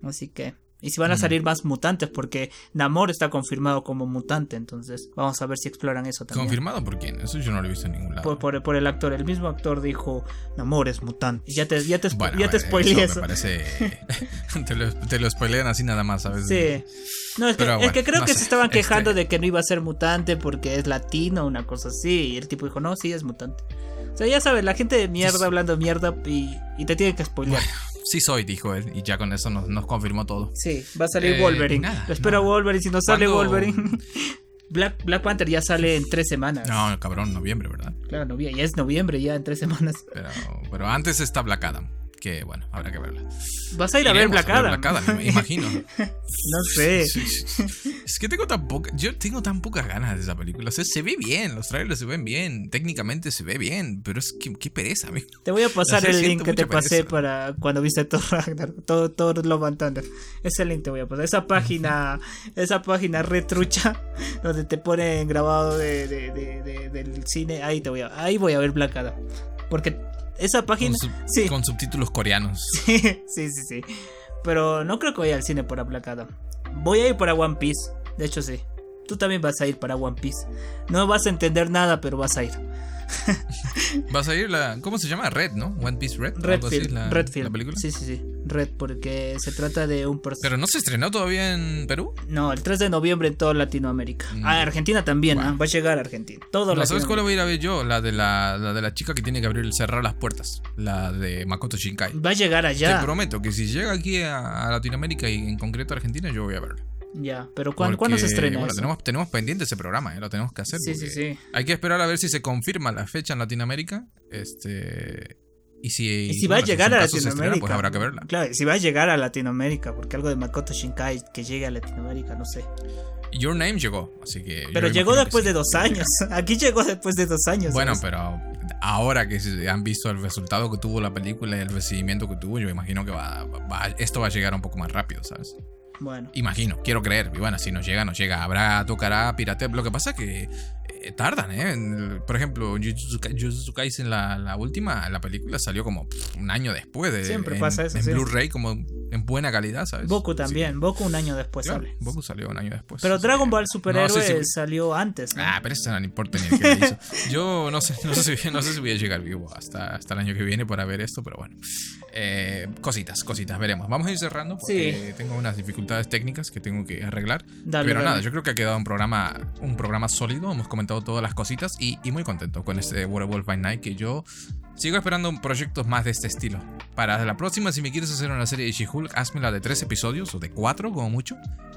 Así que y si van a salir más mutantes, porque Namor está confirmado como mutante, entonces vamos a ver si exploran eso también. ¿Confirmado por quién? Eso yo no lo he visto en ningún lado. Por, el actor, el mismo actor dijo, Namor es mutante. ya te, ya te, ya te spoileé eso. Me parece... te, lo, te spoilean así nada más, ¿sabes? Sí. No, es que, creo que se estaban quejando este de que no iba a ser mutante porque es latino, o una cosa así. Y el tipo dijo, no, sí, es mutante. O sea, ya sabes, la gente de mierda hablando mierda y, y te tiene que spoilear sí soy, dijo él, y ya con eso nos, nos confirmó todo. Sí, va a salir eh, Wolverine. Lo espero Wolverine, si no sale Wolverine. Black, Black, Panther ya sale en tres semanas. No, cabrón, noviembre, ¿verdad? Claro, noviembre, ya es noviembre, ya en tres semanas. Pero, pero antes está Black Adam que bueno, habrá que verla. Vas a ir a ver Black Adam. me imagino. no sé. Es que tengo tan poca, yo tengo tan pocas ganas de esa película. O sea, se ve bien, los trailers se ven bien, técnicamente se ve bien, pero es que qué pereza, amigo. Te voy a pasar el link que te pasé para cuando viste Thor Ragnar, todo, todo Love and Ese link te voy a pasar. Esa página, esa página retrucha donde te ponen grabado de, del cine, ahí te voy a, ahí voy a ver Black Adam. Porque esa página. Con, subtítulos coreanos. Sí, sí, sí, sí. Pero no creo que vaya al cine por Aplacada. Voy a ir para One Piece. De hecho, sí. Tú también vas a ir para One Piece. No vas a entender nada, pero vas a ir. Vas a ir la. ¿Cómo se llama? Red, ¿no? One Piece Red. Redfield. la, Redfield. película. Sí, sí, sí. Red, porque se trata de un personaje. ¿Pero no se estrenó todavía en Perú? No, el 3 de noviembre en toda Latinoamérica. Mm. Ah, Argentina también, ¿ah? Va a llegar a Argentina. Todo ¿La ¿Sabes cuál voy a ir a ver yo? La de la, de la chica que tiene que abrir cerrar las puertas. La de Makoto Shinkai. Va a llegar allá. Te prometo que si llega aquí a, a Latinoamérica y en concreto a Argentina, yo voy a verla. Ya, pero ¿cuándo, ¿cuándo se estrena? Bueno, tenemos, tenemos pendiente ese programa, ¿eh? lo tenemos que hacer. Sí, sí, sí. Hay que esperar a ver si se confirma la fecha en Latinoamérica. Este. Y si, si va a llegar a Latinoamérica. pues habrá que verla. Claro, si va a llegar a Latinoamérica, porque algo de Makoto Shinkai que llegue a Latinoamérica, no sé. Your Name llegó, así que. Pero llegó después de dos años. Aquí llegó después de dos años. Bueno, pero ahora que han visto el resultado que tuvo la película y el recibimiento que tuvo, yo imagino que va, esto va a llegar un poco más rápido, ¿sabes? Bueno. Imagino, quiero creer. Y bueno, si nos llega, nos llega. Habrá, tocará, pirate. Lo que pasa es que eh, tardan, ¿eh? Por ejemplo, Jujutsu Kaisen, la, la última, la película salió como un año después de. Siempre pasa eso. En Blu-ray, como en buena calidad, ¿sabes? Boku también. Boku un año después sale. Boku salió un año después. Pero Dragon Ball Superhéroe salió antes. Ah, pero eso no importa ni el que hizo. Yo no sé, no sé, si, no sé si voy a llegar vivo hasta, hasta el año que viene para ver esto, pero bueno. Eh, cositas, cositas, veremos. Vamos a ir cerrando porque tengo unas dificultades técnicas que tengo que arreglar. pero nada, yo creo que ha quedado un programa, un programa sólido. Hemos comentado todas las cositas y, muy contento con este Werewolf by Night que yo sigo esperando proyectos más de este estilo. Para la próxima, si me quieres hacer una serie de She-Hulk, la de tres episodios o de cuatro como mucho.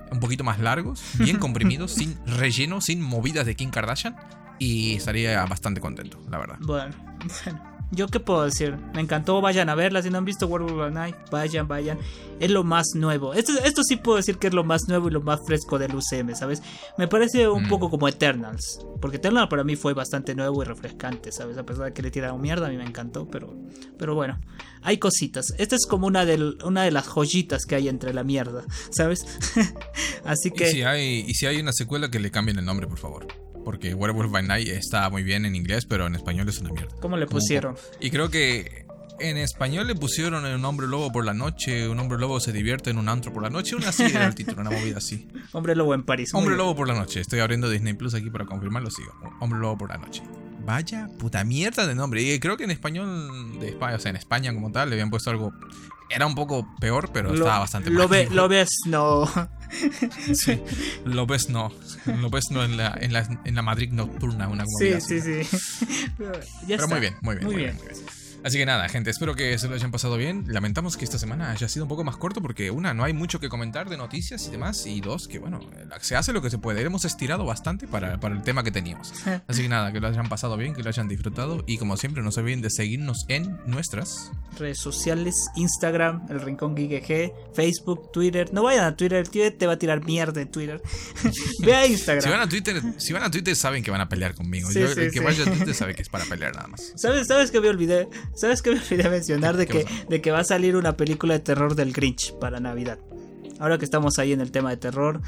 Un poquito más largos, bien comprimidos, sin relleno, sin movidas de Kim Kardashian. Y estaría bastante contento, la verdad. Bueno, bueno. ¿Yo qué puedo decir? Me encantó, vayan a verla. Si no han visto World of Night, vayan, vayan. Es lo más nuevo. Esto, esto sí puedo decir que es lo más nuevo y lo más fresco del UCM, ¿sabes? Me parece un mm. poco como Eternals. Porque Eternals para mí fue bastante nuevo y refrescante, ¿sabes? A pesar de que le tiraron mierda, a mí me encantó. Pero, pero bueno, hay cositas. Esta es como una de, una de las joyitas que hay entre la mierda, ¿sabes? Así que. ¿Y si, hay, y si hay una secuela que le cambien el nombre, por favor porque Werewolf by Night está muy bien en inglés, pero en español es una mierda. ¿Cómo le pusieron? Y creo que en español le pusieron un hombre lobo por la noche, un hombre lobo se divierte en un antro por la noche, una así era el título, una movida así. Hombre lobo en París. Hombre lobo por la noche, estoy abriendo Disney Plus aquí para confirmarlo, sigo. Hombre lobo por la noche. Vaya puta mierda de nombre. Y creo que en español de España, o sea, en España como tal, le habían puesto algo. Era un poco peor, pero estaba bastante lo, lo ves, no. Sí, lo ves no. Lo ves no en la, en la, en la Madrid nocturna, una Sí, sí, sí. Pero muy bien, muy bien. Muy, bien. Así que nada, gente, espero que se lo hayan pasado bien. Lamentamos que esta semana haya sido un poco más corto porque una, no hay mucho que comentar de noticias y demás. Y dos, que bueno, se hace lo que se puede. Hemos estirado bastante para, el tema que teníamos. Así que nada, que lo hayan pasado bien, que lo hayan disfrutado. Y como siempre, no se olviden de seguirnos en nuestras redes sociales, Instagram, el Rincón GG, Facebook, Twitter. No vayan a Twitter, el tío te va a tirar mierda en Twitter. Ve a Instagram. Si van a Twitter, si van a Twitter saben que van a pelear conmigo. el que vaya a Twitter sabe que es para pelear nada más. ¿Sabes, ¿Sabes que me olvidé? ¿Sabes que me olvidé mencionar de que, de que va a salir una película de terror del Grinch para Navidad? Ahora que estamos ahí en el tema de terror,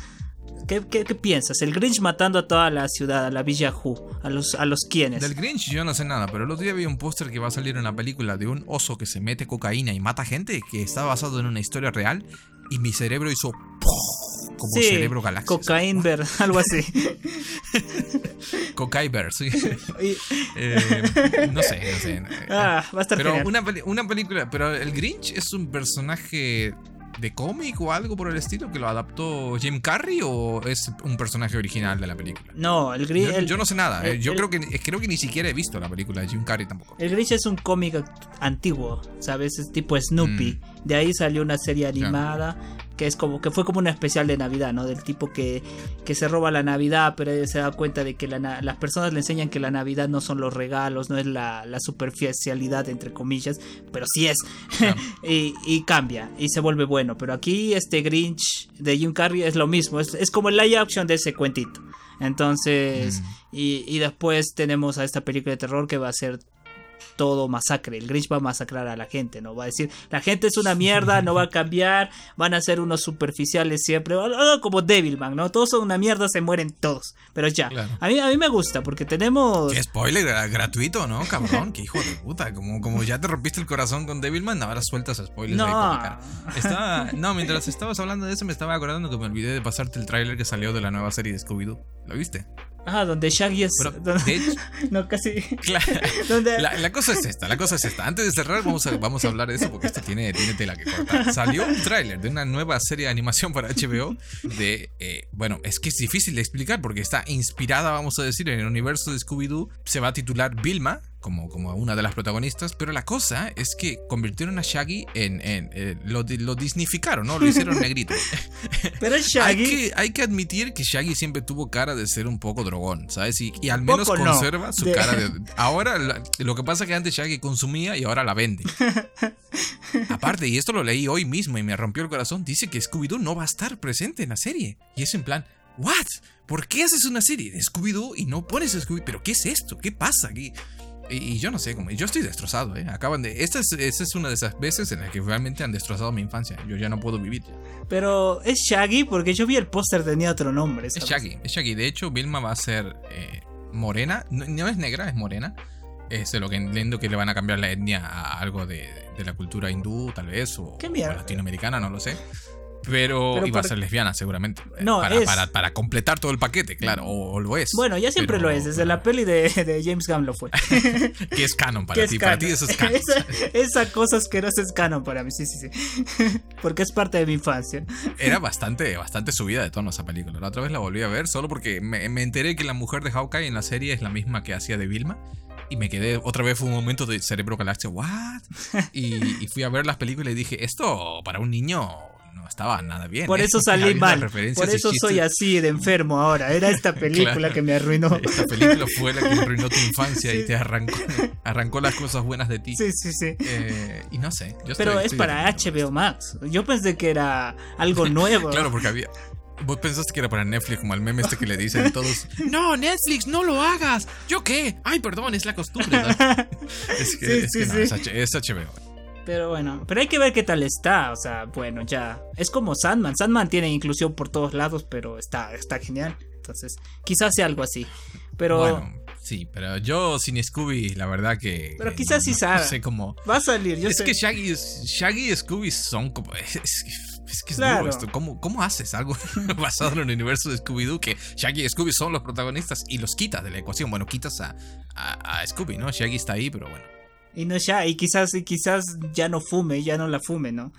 ¿Qué, qué, piensas? El Grinch matando a toda la ciudad, a la Villa Hu, a los, a los quienes. Del Grinch yo no sé nada, pero el otro día vi un póster que va a salir en la película de un oso que se mete cocaína y mata gente, que está basado en una historia real, y mi cerebro hizo como cerebro galaxia. Cocaínber, algo así. Cocaiber, sí. Eh, no sé, no sé. Ah, va a estar Pero una, una película, pero el Grinch es un personaje de cómic o algo por el estilo que lo adaptó Jim Carrey o es un personaje original de la película? No, el Grinch. Yo, no sé nada. Eh, yo creo que creo que ni siquiera he visto la película de Jim Carrey tampoco. El Grinch es un cómic antiguo, ¿sabes? Es tipo Snoopy. Mm. De ahí salió una serie animada que es como que fue como una especial de Navidad, ¿no? Del tipo que, que se roba la Navidad, pero se da cuenta de que las personas le enseñan que la Navidad no son los regalos, no es la, la superficialidad, entre comillas, pero sí es. y, cambia y se vuelve bueno. Pero aquí este Grinch de Jim Carrey es lo mismo, es, es como el live action de ese cuentito. Entonces, mm. y, y, después tenemos a esta película de terror que va a ser todo masacre. El Grinch va a masacrar a la gente, ¿no? Va a decir, la gente es una mierda, no va a cambiar, van a ser unos superficiales siempre, como Devilman, ¿no? Todos son una mierda, se mueren todos. Pero ya, a, mí, a mí me gusta porque tenemos... Qué spoiler gratuito, ¿no, cabrón? Qué hijo de puta. Como, como ya te rompiste el corazón con Devilman, ahora sueltas spoilers no. ahí Estaba, no, mientras estabas hablando de eso me estaba acordando que me olvidé de pasarte el tráiler que salió de la nueva serie de Scooby-Doo. ¿Lo viste? Ah, donde Shaggy es. no, casi. la, cosa es esta, la cosa es esta. Antes de cerrar, vamos a, vamos a hablar de eso porque esto tiene, tiene tela que cortar. Salió un tráiler de una nueva serie de animación para HBO. De. Eh, bueno, es que es difícil de explicar porque está inspirada, vamos a decir, en el universo de Scooby-Doo. Se va a titular Vilma como, como una de las protagonistas, pero la cosa es que convirtieron a Shaggy en... en, eh, lo, lo disnificaron, ¿no? Lo hicieron negrito. Pero Shaggy... hay, que, hay que admitir que Shaggy siempre tuvo cara de ser un poco drogón, ¿sabes? Y, y al menos conserva su cara de... Ahora, lo que pasa es que antes Shaggy consumía y ahora la vende. Aparte, y esto lo leí hoy mismo y me rompió el corazón, dice que Scooby-Doo no va a estar presente en la serie. Y es en plan, ¿what? ¿Por qué haces una serie de Scooby-Doo y no pones Scooby? ¿Pero qué es esto? ¿Qué pasa aquí? Y, yo no sé, cómo yo estoy destrozado, ¿eh? Acaban de... Esta es, es una de esas veces en las que realmente han destrozado mi infancia. Yo ya no puedo vivir. Pero es Shaggy porque yo vi el póster tenía otro nombre. Es Shaggy, es Shaggy. De hecho, Vilma va a ser eh, morena. No, es negra, es morena. Es de lo que entiendo que le van a cambiar la etnia a algo de, de la cultura hindú, tal vez, o, o latinoamericana, no lo sé. Pero, iba a ser lesbiana, seguramente. No, para, para, completar todo el paquete, claro, o, lo es. Bueno, ya siempre lo es, desde la peli de, de, James Gunn lo fue. que es canon para ti, para ti eso es canon. esa, cosa asquerosa es canon para mí, sí, sí, sí. porque es parte de mi infancia. Era bastante, bastante subida de tono esa película. La otra vez la volví a ver solo porque me, me enteré que la mujer de Hawkeye en la serie es la misma que hacía de Vilma y me quedé, otra vez fue un momento de cerebro galaxia, ¿what? Y, y, fui a ver las películas y dije, esto para un niño no estaba nada bien. Por ¿eh? eso salí mal. Por eso soy así de enfermo ahora. Era esta película que me arruinó. Esta película fue la que arruinó tu infancia y te arrancó, arrancó las cosas buenas de ti. Sí, sí, sí. Eh, y no sé. Pero es para HBO Max. Yo pensé que era algo nuevo. claro, porque había. Vos pensaste que era para Netflix, como el meme este que le dicen todos: No, Netflix, no lo hagas. ¿Yo qué? Ay, perdón, es la costumbre. es que, es, que es HBO. Pero bueno, pero hay que ver qué tal está. O sea, bueno, ya. Es como Sandman. Sandman tiene inclusión por todos lados, pero está, está genial. Entonces, quizás sea algo así. Pero. Bueno, sí, pero yo sin Scooby, la verdad que. Pero quizás sí sabe. No sé cómo. Va a salir, yo es que Shaggy, Shaggy y Scooby son como. Es, que es duro esto. ¿Cómo, ¿Cómo, haces algo basado en el universo de Scooby-Doo que Shaggy y Scooby son los protagonistas y los quitas de la ecuación? Bueno, quitas a, a, a Scooby, ¿no? Shaggy está ahí, pero bueno. Y no ya, y quizás, y quizás ya no fume, ya no la fume, ¿no?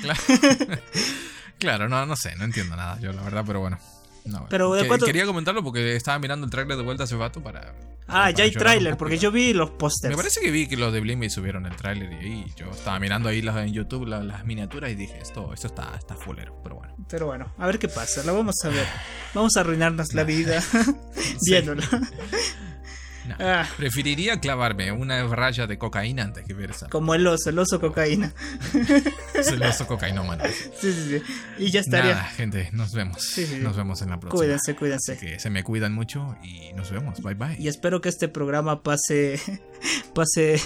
Claro. claro, no, no sé, no entiendo nada yo, la verdad, pero bueno. No, pero de cuánto... Quería comentarlo porque estaba mirando el trailer de vuelta hace rato para. Ah, ya hay tráiler, porque yo vi los pósters. Me parece que vi que los de Blimby subieron el tráiler y ahí yo estaba mirando ahí en YouTube las, miniaturas y dije, esto, esto está, está fulero, pero bueno. Pero bueno, a ver qué pasa, lo vamos a ver. Vamos a arruinarnos la vida Ah. Preferiría clavarme una raya de cocaína antes que ver esa. Como el oso, el oso cocaína. Es el oso cocaína, mano. Sí, sí, sí. Y ya estaría. Nada, gente, nos vemos. Nos vemos en la próxima. Cuídense, cuídense. que se me cuidan mucho y nos vemos. Bye bye. Y espero que este programa pase. pase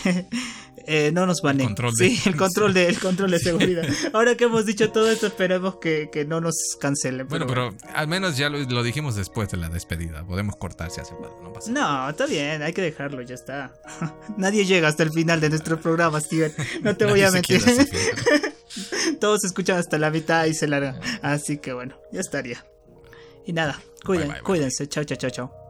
eh, no nos van control Sí, el control de, el control de seguridad. Ahora que hemos dicho todo esto, esperemos que, que no nos cancelen. bueno, pero al menos ya lo, dijimos después de la despedida. Podemos cortar si hace falta, no pasa No, está bien, hay que dejarlo, ya está. Nadie llega hasta el final de nuestro programa, Steven. No te voy a mentir. Todos escuchan hasta la mitad y se largan. Así que bueno, ya estaría. Y nada, cuiden, cuídense. Chao, chao, chao, chao.